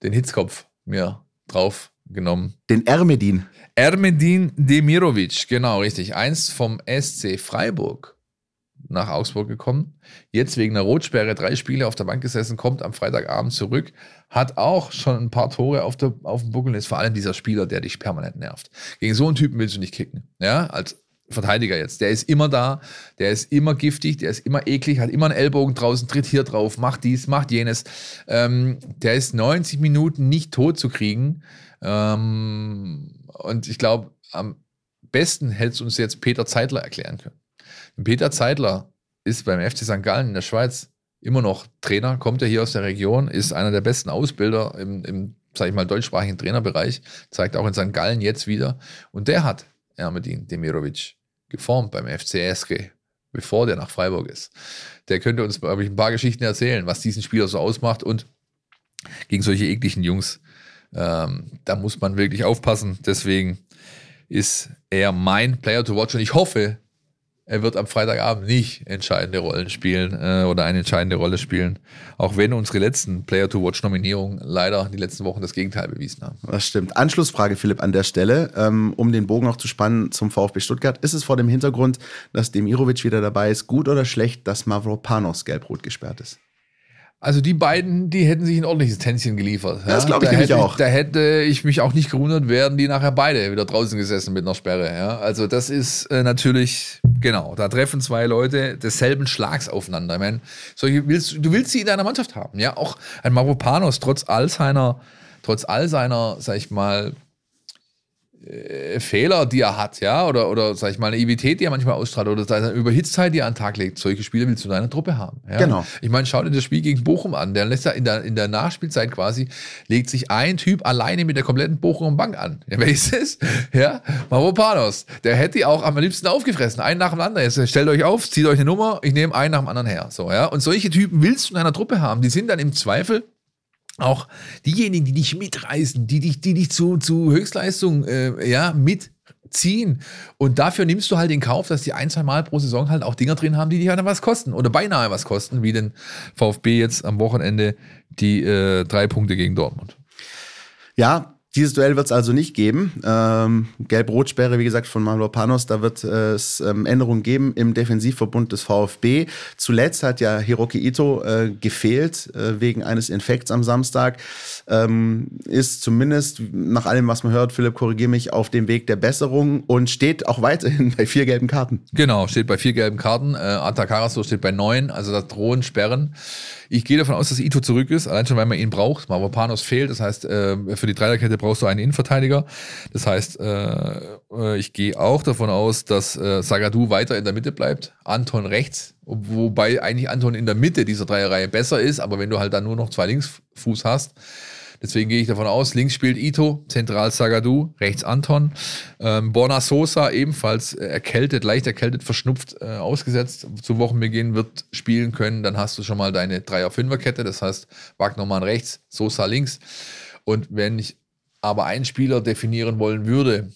den Hitzkopf mir drauf genommen. Den Ermedin. Ermedin Demirovic, genau, richtig. Eins vom SC Freiburg. nach Augsburg gekommen. Jetzt wegen einer Rotsperre drei Spiele auf der Bank gesessen, kommt am Freitagabend zurück, hat auch schon ein paar Tore auf, der, auf dem Buckel, ist vor allem dieser Spieler, der dich permanent nervt. Gegen so einen Typen willst du nicht kicken. Ja, als Verteidiger jetzt. Der ist immer da, der ist immer giftig, der ist immer eklig, hat immer einen Ellbogen draußen, tritt hier drauf, macht dies, macht jenes. Ähm, der ist 90 Minuten nicht tot zu kriegen. Ähm, und ich glaube, am besten hätte es uns jetzt Peter Zeitler erklären können. Peter Zeitler ist beim FC St. Gallen in der Schweiz immer noch Trainer, kommt ja hier aus der Region, ist einer der besten Ausbilder im, im sag ich mal, deutschsprachigen Trainerbereich, zeigt auch in St. Gallen jetzt wieder. Und der hat Ermedin Demirovic geformt beim FCSG, bevor der nach Freiburg ist. Der könnte uns, glaube ich, ein paar Geschichten erzählen, was diesen Spieler so ausmacht und gegen solche ekligen Jungs, ähm, da muss man wirklich aufpassen. Deswegen ist er mein Player to watch und ich hoffe, er wird am Freitagabend nicht entscheidende Rollen spielen äh, oder eine entscheidende Rolle spielen. Auch wenn unsere letzten Player-to-Watch-Nominierungen leider die letzten Wochen das Gegenteil bewiesen haben. Das stimmt. Anschlussfrage, Philipp, an der Stelle, ähm, um den Bogen noch zu spannen zum VfB Stuttgart. Ist es vor dem Hintergrund, dass Demirovic wieder dabei ist, gut oder schlecht, dass Mavropanos gelb-rot gesperrt ist? Also die beiden, die hätten sich ein ordentliches Tänzchen geliefert. Ja, das glaube ich da nämlich auch. Da hätte ich mich auch nicht gewundert, wären die nachher beide wieder draußen gesessen mit einer Sperre. Ja? Also das ist äh, natürlich, genau, da treffen zwei Leute desselben Schlags aufeinander. Ich meine, solche willst, du willst sie in deiner Mannschaft haben. Ja, auch ein Mavropanos, trotz all seiner, trotz all seiner, sag ich mal, äh, Fehler, die er hat, ja, oder, oder sag ich mal, eine Ivität, die er manchmal ausstrahlt, oder seine Überhitztheit, die er an den Tag legt. Solche Spiele willst du in deiner Truppe haben. Ja? Genau. Ich meine, schau dir das Spiel gegen Bochum an. Der lässt ja in der, in der Nachspielzeit quasi, legt sich ein Typ alleine mit der kompletten Bochum Bank an. Ja, wer ist es? Ja, Mavropanos. Der hätte die auch am liebsten aufgefressen. Einen nach dem anderen. Jetzt stellt euch auf, zieht euch eine Nummer, ich nehme einen nach dem anderen her. So, ja. Und solche Typen willst du in einer Truppe haben. Die sind dann im Zweifel auch diejenigen, die dich mitreißen, die dich, die dich zu, zu Höchstleistung äh, ja, mitziehen. Und dafür nimmst du halt in Kauf, dass die ein, zwei Mal pro Saison halt auch Dinger drin haben, die dich halt was kosten oder beinahe was kosten, wie den VfB jetzt am Wochenende die äh, drei Punkte gegen Dortmund. Ja, dieses Duell wird es also nicht geben. Ähm, Gelb-Rot-Sperre, wie gesagt, von Mavropanos, da wird es ähm, Änderungen geben im Defensivverbund des VfB. Zuletzt hat ja Hiroki Ito äh, gefehlt äh, wegen eines Infekts am Samstag. Ähm, ist zumindest nach allem, was man hört, Philipp, korrigiere mich, auf dem Weg der Besserung und steht auch weiterhin <laughs> bei vier gelben Karten. Genau, steht bei vier gelben Karten. Äh, Atakaraso steht bei neun, also da drohen Sperren. Ich gehe davon aus, dass Ito zurück ist, allein schon, weil man ihn braucht. Mavropanos fehlt, das heißt, äh, für die Dreierkette brauchst du einen Innenverteidiger. Das heißt, äh, äh, ich gehe auch davon aus, dass äh, Sagadu weiter in der Mitte bleibt, Anton rechts, wobei eigentlich Anton in der Mitte dieser Dreierreihe besser ist, aber wenn du halt dann nur noch zwei Linksfuß hast, Deswegen gehe ich davon aus, links spielt Ito, zentral Sagadu, rechts Anton. Ähm, Borna Sosa ebenfalls erkältet, leicht erkältet, verschnupft, äh, ausgesetzt. Zu Wochenbeginn wird spielen können. Dann hast du schon mal deine Dreier-Fünfer-Kette. Das heißt, Wagnermann rechts, Sosa links. Und wenn ich aber einen Spieler definieren wollen würde,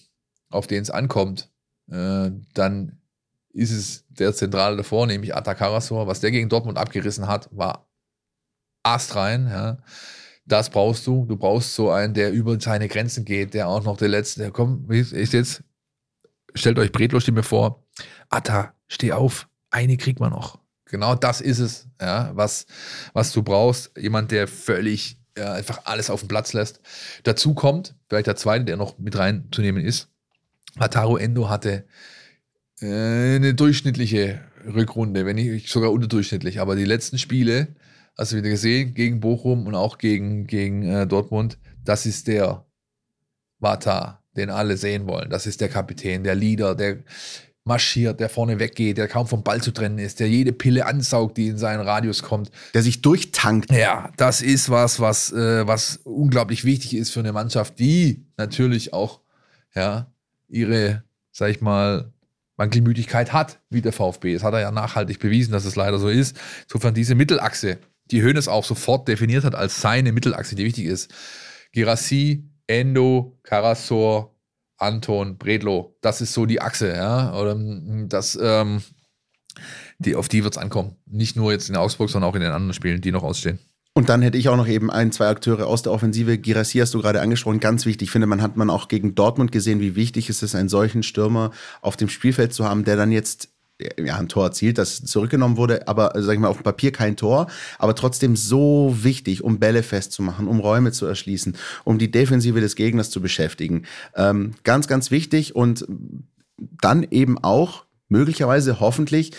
auf den es ankommt, äh, dann ist es der Zentrale davor, nämlich Atakarasor. Was der gegen Dortmund abgerissen hat, war astrein. Ja. Das brauchst du. Du brauchst so einen, der über seine Grenzen geht, der auch noch der Letzte, der kommt, ist jetzt, stellt euch Bretlo-Stimme vor, Atta, steh auf, eine kriegt man noch. Genau das ist es, ja, was, was du brauchst. Jemand, der völlig ja, einfach alles auf den Platz lässt. Dazu kommt, vielleicht der zweite, der noch mit reinzunehmen ist, Ataru Endo hatte äh, eine durchschnittliche Rückrunde, wenn nicht sogar unterdurchschnittlich, aber die letzten Spiele, du wieder gesehen, gegen Bochum und auch gegen, gegen äh, Dortmund, das ist der Vata, den alle sehen wollen. Das ist der Kapitän, der Leader, der marschiert, der vorne weggeht, der kaum vom Ball zu trennen ist, der jede Pille ansaugt, die in seinen Radius kommt. Der sich durchtankt. Ja, das ist was, was, äh, was unglaublich wichtig ist für eine Mannschaft, die natürlich auch ja, ihre, sag ich mal, Wankelmütigkeit hat, wie der VfB. Das hat er ja nachhaltig bewiesen, dass es leider so ist. Insofern diese Mittelachse, die Hoeneß auch sofort definiert hat als seine Mittelachse, die wichtig ist. Girassi, Endo, Karasor, Anton, Bredlo, das ist so die Achse, ja. Oder das, ähm, die, auf die wird es ankommen. Nicht nur jetzt in Augsburg, sondern auch in den anderen Spielen, die noch ausstehen. Und dann hätte ich auch noch eben ein, zwei Akteure aus der Offensive. Girassi hast du gerade angesprochen, ganz wichtig. Ich finde, man hat man auch gegen Dortmund gesehen, wie wichtig es ist, einen solchen Stürmer auf dem Spielfeld zu haben, der dann jetzt ja, ein Tor erzielt, das zurückgenommen wurde, aber sag ich mal auf dem Papier kein Tor, aber trotzdem so wichtig, um Bälle festzumachen, um Räume zu erschließen, um die Defensive des Gegners zu beschäftigen. Ähm, ganz, ganz wichtig und dann eben auch möglicherweise hoffentlich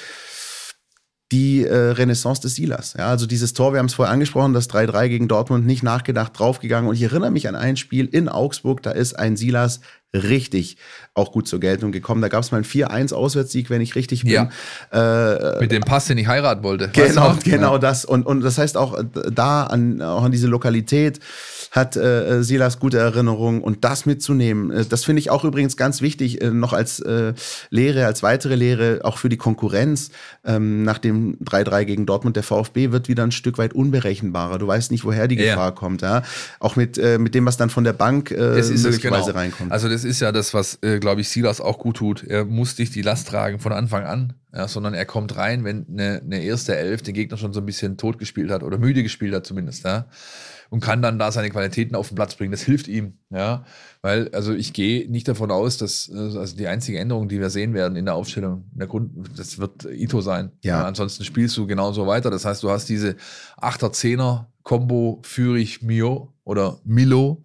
die äh, Renaissance des Silas. Ja, also dieses Tor, wir haben es vorher angesprochen, das 3-3 gegen Dortmund, nicht nachgedacht, draufgegangen. Und ich erinnere mich an ein Spiel in Augsburg, da ist ein Silas richtig auch gut zur Geltung gekommen. Da gab es mal einen 4-1 Auswärtssieg, wenn ich richtig bin. Ja. Äh, Mit dem Pass, den ich heiraten wollte. Genau, genau das. Und, und das heißt auch da an, auch an diese Lokalität hat äh, Silas gute Erinnerungen und das mitzunehmen, äh, das finde ich auch übrigens ganz wichtig, äh, noch als äh, Lehre, als weitere Lehre, auch für die Konkurrenz. Ähm, nach dem 3-3 gegen Dortmund, der VfB wird wieder ein Stück weit unberechenbarer. Du weißt nicht, woher die ja. Gefahr kommt. Ja? Auch mit, äh, mit dem, was dann von der Bank äh, möglicherweise genau. reinkommt. Also das ist ja das, was, äh, glaube ich, Silas auch gut tut. Er muss nicht die Last tragen von Anfang an, ja, sondern er kommt rein, wenn eine, eine erste Elf den Gegner schon so ein bisschen tot gespielt hat oder müde gespielt hat zumindest. Ja? Und kann dann da seine Qualitäten auf den Platz bringen. Das hilft ihm, ja, weil also ich gehe nicht davon aus, dass also die einzige Änderung, die wir sehen werden in der Aufstellung, in der Grund, das wird Ito sein. Ja. ja ansonsten spielst du genauso weiter. Das heißt, du hast diese Achter Zehner Combo Führig Mio oder Milo,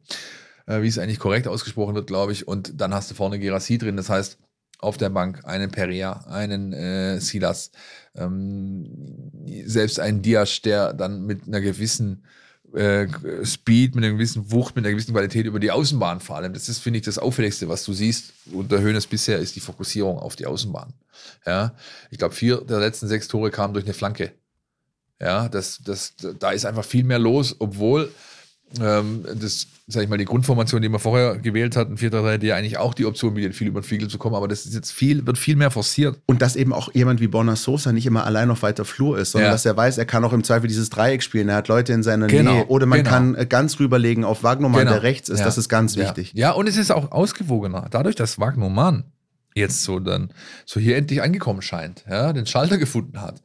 äh, wie es eigentlich korrekt ausgesprochen wird, glaube ich. Und dann hast du vorne Gerassi drin. Das heißt, auf der Bank einen Perea, einen äh, Silas, ähm, selbst einen Diasch, der dann mit einer gewissen äh, Speed, mit einer gewissen Wucht, mit einer gewissen Qualität über die Außenbahn vor allem. Das ist, finde ich, das Auffälligste, was du siehst unter Höhnes bisher, ist die Fokussierung auf die Außenbahn. Ja, ich glaube, vier der letzten sechs Tore kamen durch eine Flanke. Ja, das, das, da ist einfach viel mehr los, obwohl ähm, das, sag ich mal, die Grundformation, die man vorher gewählt hat, ein 4 die ja eigentlich auch die Option bietet, viel über den Flügel zu kommen, aber das ist jetzt viel, wird viel mehr forciert. Und dass eben auch jemand wie Bonner Sosa nicht immer allein auf weiter Flur ist, sondern ja. dass er weiß, er kann auch im Zweifel dieses Dreieck spielen, er hat Leute in seiner genau. Nähe oder man genau. kann äh, ganz rüberlegen auf Wagnermann, genau. der rechts ist, ja. das ist ganz ja. wichtig. Ja, und es ist auch ausgewogener. Dadurch, dass Wagnermann jetzt so dann so hier endlich angekommen scheint, ja, den Schalter gefunden hat,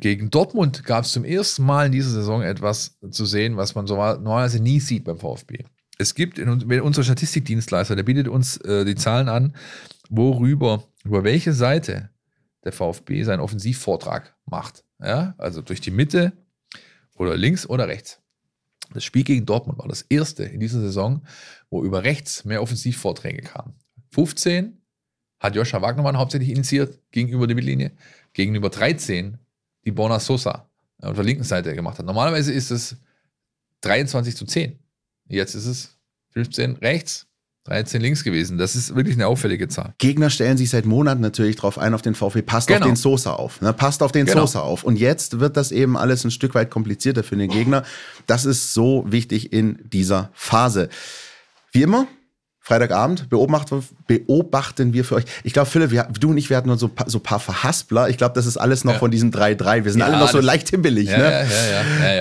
gegen Dortmund gab es zum ersten Mal in dieser Saison etwas zu sehen, was man so normalerweise nie sieht beim VfB. Es gibt in, unser Statistikdienstleister, der bietet uns äh, die Zahlen an, worüber, über welche Seite der VfB seinen Offensivvortrag macht. Ja, also durch die Mitte oder links oder rechts. Das Spiel gegen Dortmund war das erste in dieser Saison, wo über rechts mehr Offensivvorträge kamen. 15 hat Joscha Wagnermann hauptsächlich initiiert gegenüber der Mittellinie. Gegenüber 13 die Bona Sosa auf der linken Seite gemacht hat. Normalerweise ist es 23 zu 10. Jetzt ist es 15 rechts, 13 links gewesen. Das ist wirklich eine auffällige Zahl. Gegner stellen sich seit Monaten natürlich darauf ein, auf den VfB. Passt genau. auf den Sosa auf. Ne? Passt auf den genau. Sosa auf. Und jetzt wird das eben alles ein Stück weit komplizierter für den Gegner. Das ist so wichtig in dieser Phase. Wie immer, Freitagabend beobachten, beobachten wir für euch. Ich glaube, Philipp, wir, du und ich, wir hatten nur so, so paar Verhaspler. Ich glaube, das ist alles noch ja. von diesem 3-3. Wir sind ja, alle noch so leicht himmelig. Ja, ne?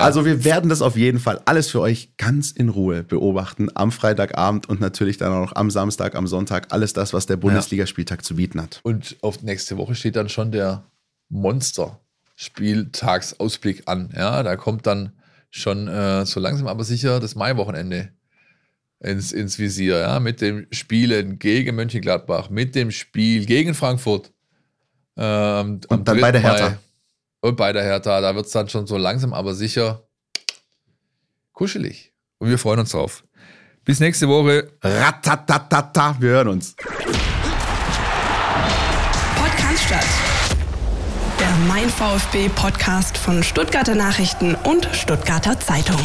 Also wir werden das auf jeden Fall alles für euch ganz in Ruhe beobachten am Freitagabend und natürlich dann auch noch am Samstag, am Sonntag. Alles das, was der Bundesligaspieltag zu bieten hat. Und auf nächste Woche steht dann schon der Monster-Spieltagsausblick an. Ja, da kommt dann schon äh, so langsam aber sicher das Maiwochenende ins, ins Visier, ja, mit dem Spielen gegen Mönchengladbach, mit dem Spiel gegen Frankfurt. Ähm, und dann bei der Hertha. Mai. Und bei der Hertha, da wird es dann schon so langsam, aber sicher kuschelig. Und wir freuen uns drauf. Bis nächste Woche. Ratatatata, wir hören uns. Podcast statt. Der Mein VfB Podcast von Stuttgarter Nachrichten und Stuttgarter Zeitung.